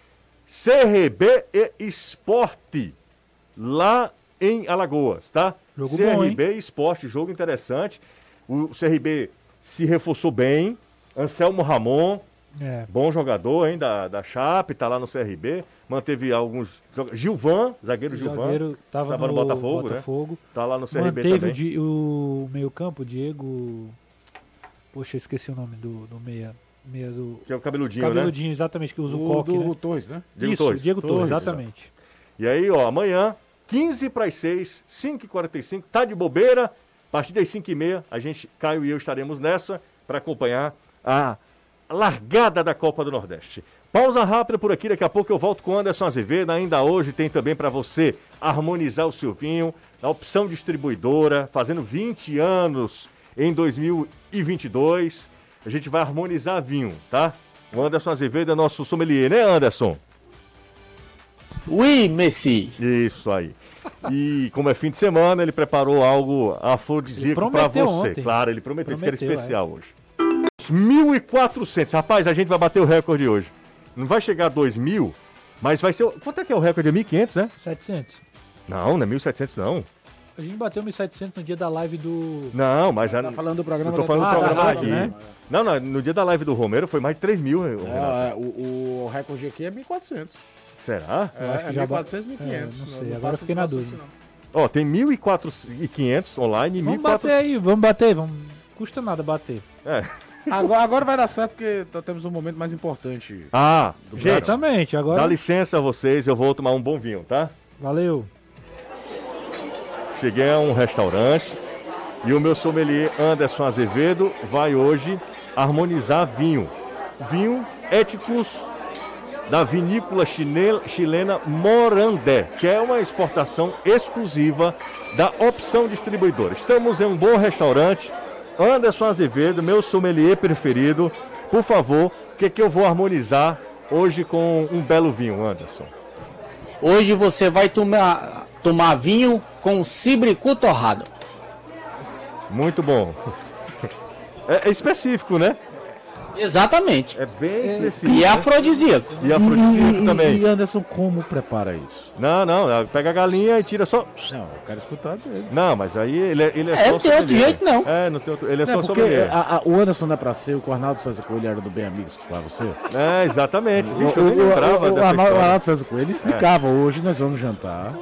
CRB e Esporte lá em Alagoas, tá? Jogo CRB bom, e Esporte, jogo interessante. O CRB se reforçou bem. Anselmo Ramon, É. bom jogador, hein, da, da Chape, tá lá no CRB. Manteve alguns. Gilvan, zagueiro O Gilvan. zagueiro tava estava no, no Botafogo, né? Botafogo. Tá lá no CRB Manteve também. o, Di- o meio-campo, Diego. Poxa, eu esqueci o nome do, do meia. Meia do. Que é o cabeludinho, né? Cabeludinho, exatamente, que usa o, O coque, do né? Torres, né? Diego Isso, Torres. Diego Torres, Torres, exatamente. E aí, ó, amanhã, 15 para as 6, 5h45, tá de bobeira. A partir das 5h30, a gente, Caio e eu, estaremos nessa para acompanhar a largada da Copa do Nordeste. Pausa rápida por aqui, daqui a pouco eu volto com o Anderson Azevedo. Ainda hoje tem também para você harmonizar o seu vinho, a opção distribuidora, fazendo 20 anos em 2022. A gente vai harmonizar vinho, tá? O Anderson Azevedo é nosso sommelier, né, Anderson? Oui, Messi. Isso aí. E como é fim de semana, ele preparou algo afrodisíaco para prometeu você. ontem. Claro, ele prometeu, disse que era Prometeu, especial hoje. 1.400. Rapaz, a gente vai bater o recorde hoje. Não vai chegar a 2.000, mas vai ser... Quanto é que é o recorde? É 1.500, né? 700. Não, não é 1.700 não. A gente bateu 1.700 no dia da live do. Não, mas... a- Tá falando do eu programa tô da falando do da programa né? Não, não, no dia da live do Romero foi mais de 3 mil, Renato. É, é, o, o recorde aqui é 1.400. Será? É, acho que é já 1.400, 1.500. É, não sei, agora passa eu fiquei na dúvida. Ó, tem 1.400 online e Vamos 1.400... bater aí, vamos bater, vamos. Custa nada bater. É. Agora, agora vai dar certo porque temos um momento mais importante. Ah, gente, Exatamente, agora. dá licença a vocês, eu vou tomar um bom vinho, tá? Valeu. Cheguei a um restaurante e o meu sommelier Anderson Azevedo vai hoje harmonizar vinho. Vinho éticos da vinícola chilena Morandé, que é uma exportação exclusiva da Opção Distribuidora. Estamos em um bom restaurante. Anderson Azevedo, meu sommelier preferido. Por favor, o que, que eu vou harmonizar hoje com um belo vinho, Anderson? Hoje você vai tomar, tomar vinho com cibricu torrado. Muito bom. É, é específico, né? Exatamente. É bem específico. E é afrodisíaco. E afrodisíaco E, também. e Anderson, como prepara isso? Não, não, ela pega a galinha e tira só. Não, eu quero escutar dele. Não, mas aí ele é, ele é, É, só não tem outro jeito, não. É, não tem outro. Ele é Não, só porque sommelier. a- a- o Anderson não é pra ser, o Arnaldo César Coelho era do Bem Amigos pra você. É, exatamente. O, Vixe, eu nem o- lembrava o- Arnaldo, o história. Arnaldo César Coelho ele explicava hoje, nós vamos jantar.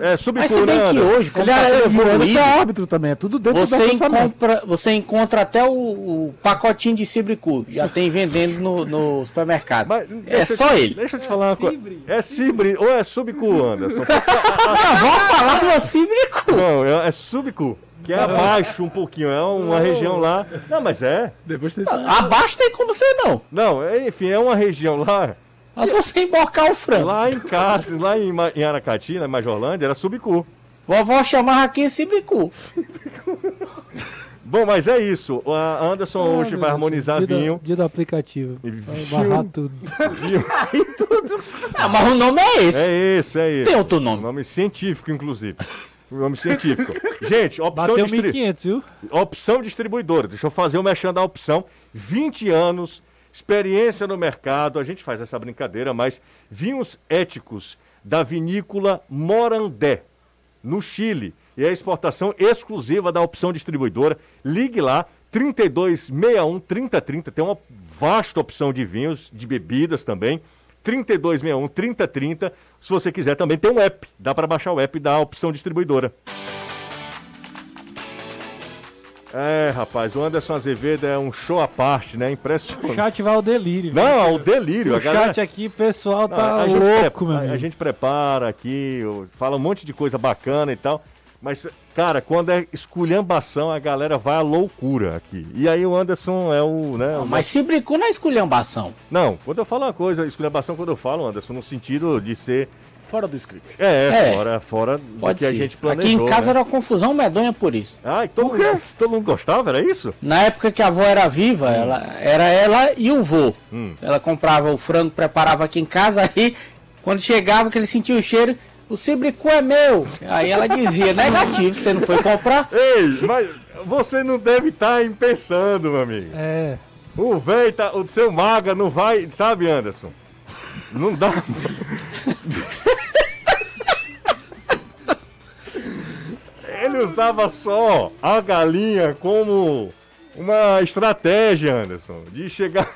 É, Mas se bem que subculando. hoje, como Ele tá é, tudo o Anderson evoluído, é árbitro também, é tudo dentro do você orçamento. encontra, você encontra até o, o pacotinho de cibricu. Já tem vendendo no, no supermercado. Mas é só te- ele. Deixa eu te falar uma coisa. É cibre ou é subcu, Anderson? Ah, vamos falar do cibricu. Não, é, é subcu. Que é abaixo um pouquinho, é uma região lá. Não, mas é. Depois você... Abaixo tem como ser não. Não, é, enfim, é uma região lá. Mas você embocar o frango. Lá em Cáceres, lá em, em Aracati, na Majorlândia, era subcu. Vovó chamava aqui cibricu. Bom, mas é isso. A Anderson hoje vai harmonizar dia vinho. Do, dia do aplicativo. E Vai vinho. barrar tudo. Ah, mas o nome é esse. É esse, é esse. Tem outro nome. Nome científico, inclusive. Nome científico. Gente, opção, Bateu distri... 1.500, viu? opção distribuidora. Deixa eu fazer o mexendo da opção. 20 anos, experiência no mercado. A gente faz essa brincadeira, mas vinhos éticos da vinícola Morandé, no Chile. e a exportação exclusiva da opção distribuidora. Ligue lá, 3261 3030. Tem uma vasta opção de vinhos, de bebidas também. 3261 3030. Se você quiser também tem um app, dá para baixar o app da opção distribuidora. É, rapaz, o Anderson Azevedo é um show à parte, né? O Impressionante. chat vai ao delírio. Não, ao delírio. O a galera... chat aqui, pessoal, Não, tá a, gente louco, prepa- meu a- amigo. a gente prepara aqui, fala um monte de coisa bacana e tal. Mas, cara, quando é esculhambação, a galera vai à loucura aqui. E aí o Anderson é o, né? o Mas se brincou na esculhambação. Não, quando eu falo uma coisa, esculhambação quando eu falo, Anderson, no sentido de ser. Fora do script. É, É. fora, fora do Pode que ser. a gente planejou. Aqui em casa né? era uma confusão medonha por isso. Ai, todo, mundo, todo mundo gostava, era isso? Na época que a avó era viva, ela, era ela e o vô. Hum. Ela comprava o frango, preparava aqui em casa, aí quando chegava que ele sentia o cheiro, o cibricu é meu. Aí ela dizia, negativo, você não foi comprar. Ei, mas você não deve estar pensando, meu amigo. É. O velho, tá, o seu maga não vai, sabe, Anderson? Não dá. Ele usava só a galinha como uma estratégia, Anderson, de chegar.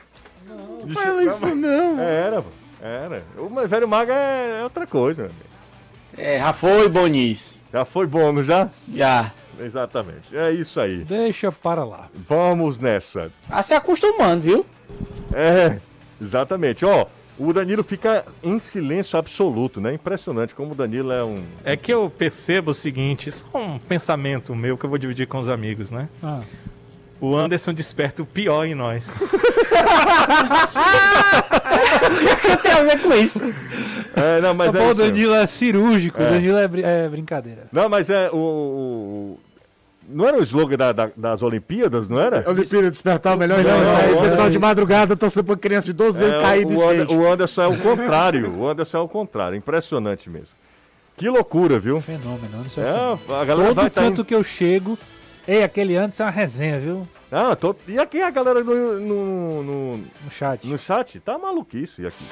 Não, Fala isso não. Era, pô, era. O velho maga é, é outra coisa, meu amigo. É, já foi, Bonice. Já foi não já? Já. Exatamente. É isso aí. Deixa para lá. Vamos nessa. Tá se acostumando, viu? É, exatamente. Ó, o Danilo fica em silêncio absoluto, né? Impressionante como o Danilo é um. É que eu percebo o seguinte, isso é um pensamento meu que eu vou dividir com os amigos, né? Ah. O Anderson desperta o pior em nós. O que tem a ver com isso? É, não, mas é o mesmo. Danilo é cirúrgico, É. o Danilo é, bri- é brincadeira. Não, mas é o. o- Não era o slogan da- da- das Olimpíadas, não era? Olimpíada despertar o melhor Não, não, não, Aí o pessoal não. de madrugada torcendo pra criança de 12 anos É, cair do skate. o Anderson é o contrário. O Anderson é o contrário. Impressionante mesmo. Que loucura, viu? Fenômeno, não sei É, fenômeno. a galera vai Todo tá canto em- que eu chego. Ei, aquele antes é uma resenha, viu? Ah, tô... E aqui a galera no, no, no, No chat. No chat, tá maluquice aqui.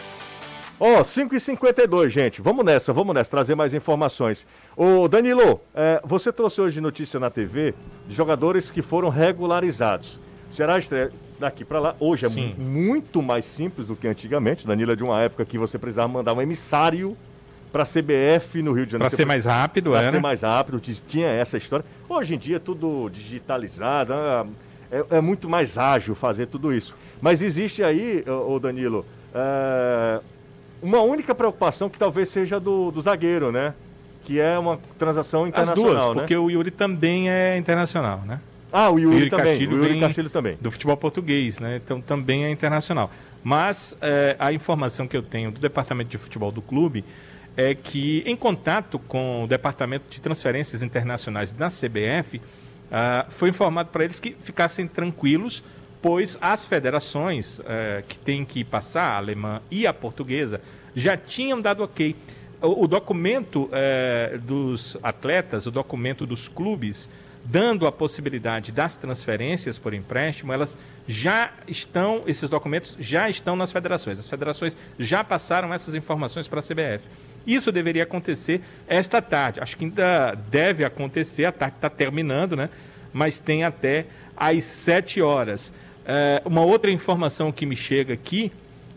Ó, 5h52, gente. Vamos nessa, vamos nessa, trazer mais informações. Ô, Danilo, é, você trouxe hoje notícia na TV de jogadores que foram regularizados. Será a estreia daqui pra lá? Hoje é Sim. mu- muito mais simples do que antigamente. Danilo é de uma época que você precisava mandar um emissário pra CBF no Rio de Janeiro. Pra Você ser mais rápido, Pra era. ser mais rápido, tinha essa história. Hoje em dia, tudo digitalizado, ah, é, é muito mais ágil fazer tudo isso. Mas existe aí, ô ô Danilo, é, uma única preocupação que talvez seja do, do zagueiro, né? Que é uma transação As internacional, duas, né? porque o Yuri também é internacional, né? Ah, o Yuri, Yuri também. Castilho o Yuri Castilho também. do futebol português, né? Então também é internacional. Mas eh, a informação que eu tenho do departamento de futebol do clube é que, em contato com o departamento de transferências internacionais da CBF, ah, foi informado para eles que ficassem tranquilos, pois as federações eh, que têm que passar, a alemã e a portuguesa, já tinham dado ok. O, o documento eh, dos atletas, o documento dos clubes, dando a possibilidade das transferências por empréstimo, elas já estão, esses documentos já estão nas federações. As federações já passaram essas informações para a CBF. Isso deveria acontecer esta tarde. Acho que ainda deve acontecer, a tarde está terminando, né? Mas tem até às 7 horas. É, uma outra informação que me chega aqui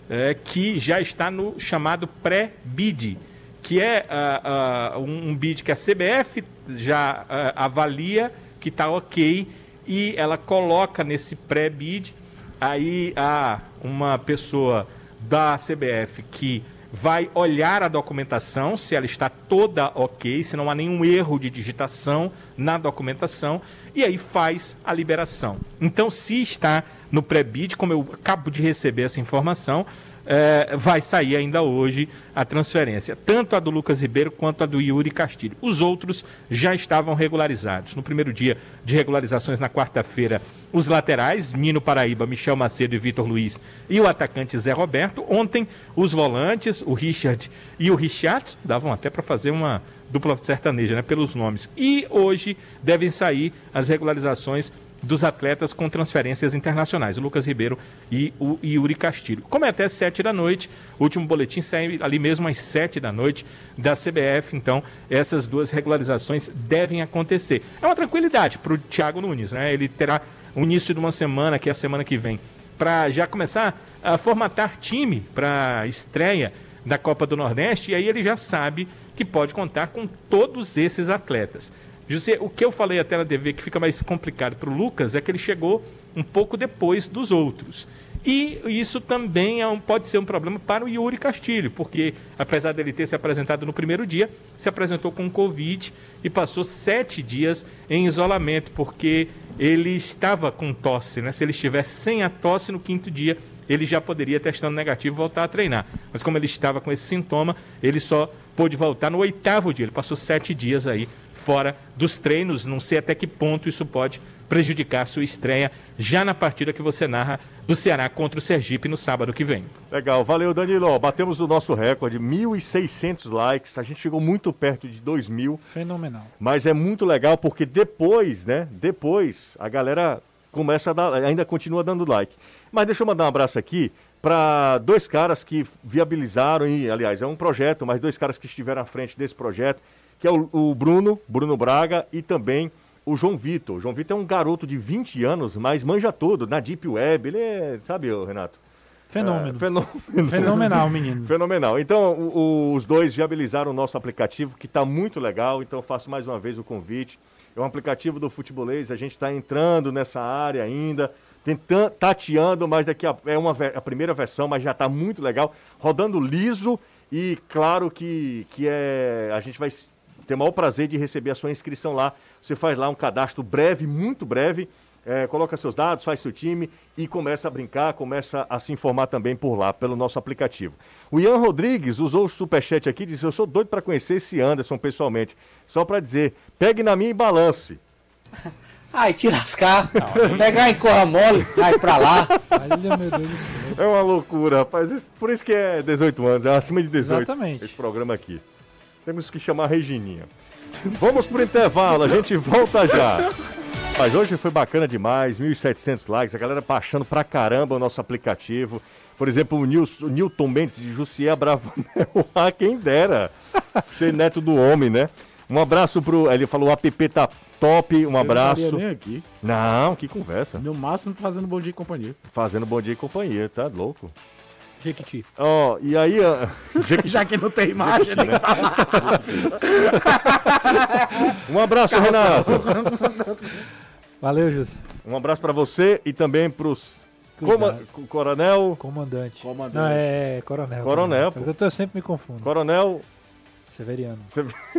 é que já está no chamado pré-bid, que é ah, ah, um, bid que a CBF já ah, avalia que está ok e ela coloca nesse pré-bid. Aí há uma pessoa da CBF que vai olhar a documentação, se ela está toda ok, se não há nenhum erro de digitação na documentação, e aí faz a liberação. Então, se está no pré-bid, como eu acabo de receber essa informação, eh, vai sair ainda hoje a transferência, tanto a do Lucas Ribeiro quanto a do Yuri Castilho. Os outros já estavam regularizados. No primeiro dia de regularizações, na quarta-feira, os laterais, Nino Paraíba, Michel Macedo e Vitor Luiz, e o atacante Zé Roberto. Ontem, os volantes, o Richard e o Richard, davam até para fazer uma dupla sertaneja, né, pelos nomes. E hoje devem sair as regularizações dos atletas com transferências internacionais, o Lucas Ribeiro e o Yuri Castilho. Como é até 7 da noite, o último boletim sai ali mesmo às 7 da noite da CBF, então essas duas regularizações devem acontecer. É uma tranquilidade para o Thiago Nunes, né? Ele terá o início de uma semana, que é a semana que vem, para já começar a formatar time para a estreia da Copa do Nordeste, e aí ele já sabe que pode contar com todos esses atletas. José, o que eu falei até na TV que fica mais complicado para o Lucas é que ele chegou um pouco depois dos outros. E isso também é um, pode ser um problema para o Yuri Castilho, porque apesar dele ter se apresentado no primeiro dia, se apresentou com Covid e passou sete dias em isolamento, porque ele estava com tosse. Né? Se ele estivesse sem a tosse no quinto dia, ele já poderia, testando negativo, voltar a treinar. Mas como ele estava com esse sintoma, ele só pôde voltar no oitavo dia. Ele passou sete dias aí fora dos treinos. Não sei até que ponto isso pode prejudicar a sua estreia já na partida que você narra do Ceará contra o Sergipe no sábado que vem. Legal, valeu Danilo. Batemos o nosso recorde, 1.600 likes. A gente chegou muito perto de 2.000. Fenomenal. Mas é muito legal porque depois, né? Depois a galera começa a dar, ainda continua dando like. Mas deixa eu mandar um abraço aqui para dois caras que viabilizaram, e aliás, é um projeto, mas dois caras que estiveram à frente desse projeto, que é o, o Bruno, Bruno Braga e também o João Vitor. O João Vitor é um garoto de 20 anos, mas manja tudo na Deep Web. Ele é, sabe, Renato? Fenômeno. É, fenômeno. Fenomenal, menino. Fenomenal. Então, o, o, os dois viabilizaram o nosso aplicativo, que está muito legal. Então, faço mais uma vez o convite. É um aplicativo do futebolês, a gente está entrando nessa área ainda tentando, tateando, mas daqui a, é uma, a primeira versão, mas já está muito legal, rodando liso e claro que, que é, a gente vai ter o maior prazer de receber a sua inscrição lá. Você faz lá um cadastro breve, muito breve, é, coloca seus dados, faz seu time e começa a brincar, começa a se informar também por lá, pelo nosso aplicativo. O Ian Rodrigues usou o superchat aqui e disse: Eu sou doido para conhecer esse Anderson pessoalmente. Só para dizer, pegue na minha e balance. Ai, te lascar. Pegar em corra mole, vai pra lá. É uma loucura, rapaz. por isso que é 18 anos, é acima de 18. Exatamente. Esse programa aqui. Temos que chamar a Regininha. Vamos pro intervalo, a gente volta já. Mas hoje foi bacana demais, 1.700 likes, a galera baixando pra caramba o nosso aplicativo. Por exemplo, o, Nilson, o Newton Mendes de Jussier Bravanel, ah, quem dera. Ser neto do homem, né? Um abraço pro. Ele falou: o app tá top, um abraço. Não nem aqui. Não, que conversa. No máximo fazendo bom dia e companhia. Fazendo bom dia e companhia, tá louco? Jequiti. Ó, oh, e aí. Jequiti. Já que não tem imagem, nem né? Um abraço, Renato. Valeu, José. Um abraço para você e também pros Coma, coronel. Comandante. Comandante. Não, é, é coronel. Coronel. Eu tô sempre me confundo. Coronel. Severiano.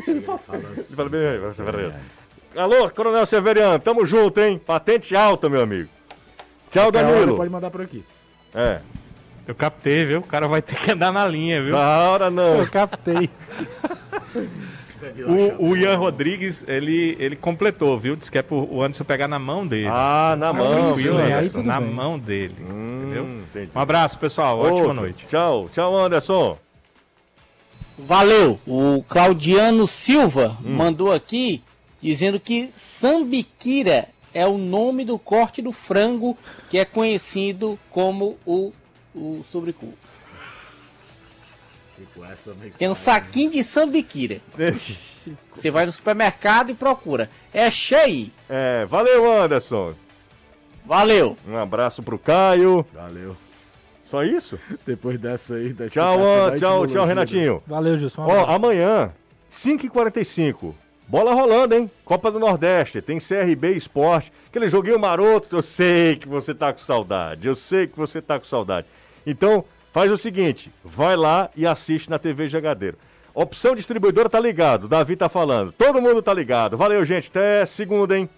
Ele fala assim. Fala bem aí, Severiano. Alô, Coronel Severiano, tamo junto, hein? Patente alta, meu amigo. Tchau, Danilo. Pode mandar por aqui. É. Eu captei, viu? O cara vai ter que andar na linha, viu? Na hora não. Eu captei. o, o Ian Rodrigues, ele, ele completou, viu? Diz que é pro o Anderson pegar na mão dele. Ah, na mão. Tranquilo, Anderson, na bem. mão dele. Hum, entendeu? entendi. Um abraço, pessoal. Ótima Outro. noite. Tchau, tchau, Anderson. Valeu. O Claudiano Silva mandou aqui dizendo que sambiquira é o nome do corte do frango que é conhecido como o, o sobrecu. Tem um saquinho de sambiquira. Você vai no supermercado e procura. É cheio. É, valeu, Anderson. Valeu. Um abraço pro Caio. Valeu. Só isso? Depois dessa aí. da Tchau, tchau, tchau, Renatinho. Valeu, Gilson. Um Ó, amanhã, 5h45. Bola rolando, hein? Copa do Nordeste. Tem CRB Esporte. Aquele joguinho maroto. Eu sei que você tá com saudade. Eu sei que você tá com saudade. Então, faz o seguinte: vai lá e assiste na TV Jagadeiro. Opção distribuidora tá ligado. Davi tá falando. Todo mundo tá ligado. Valeu, gente. Até segunda, hein?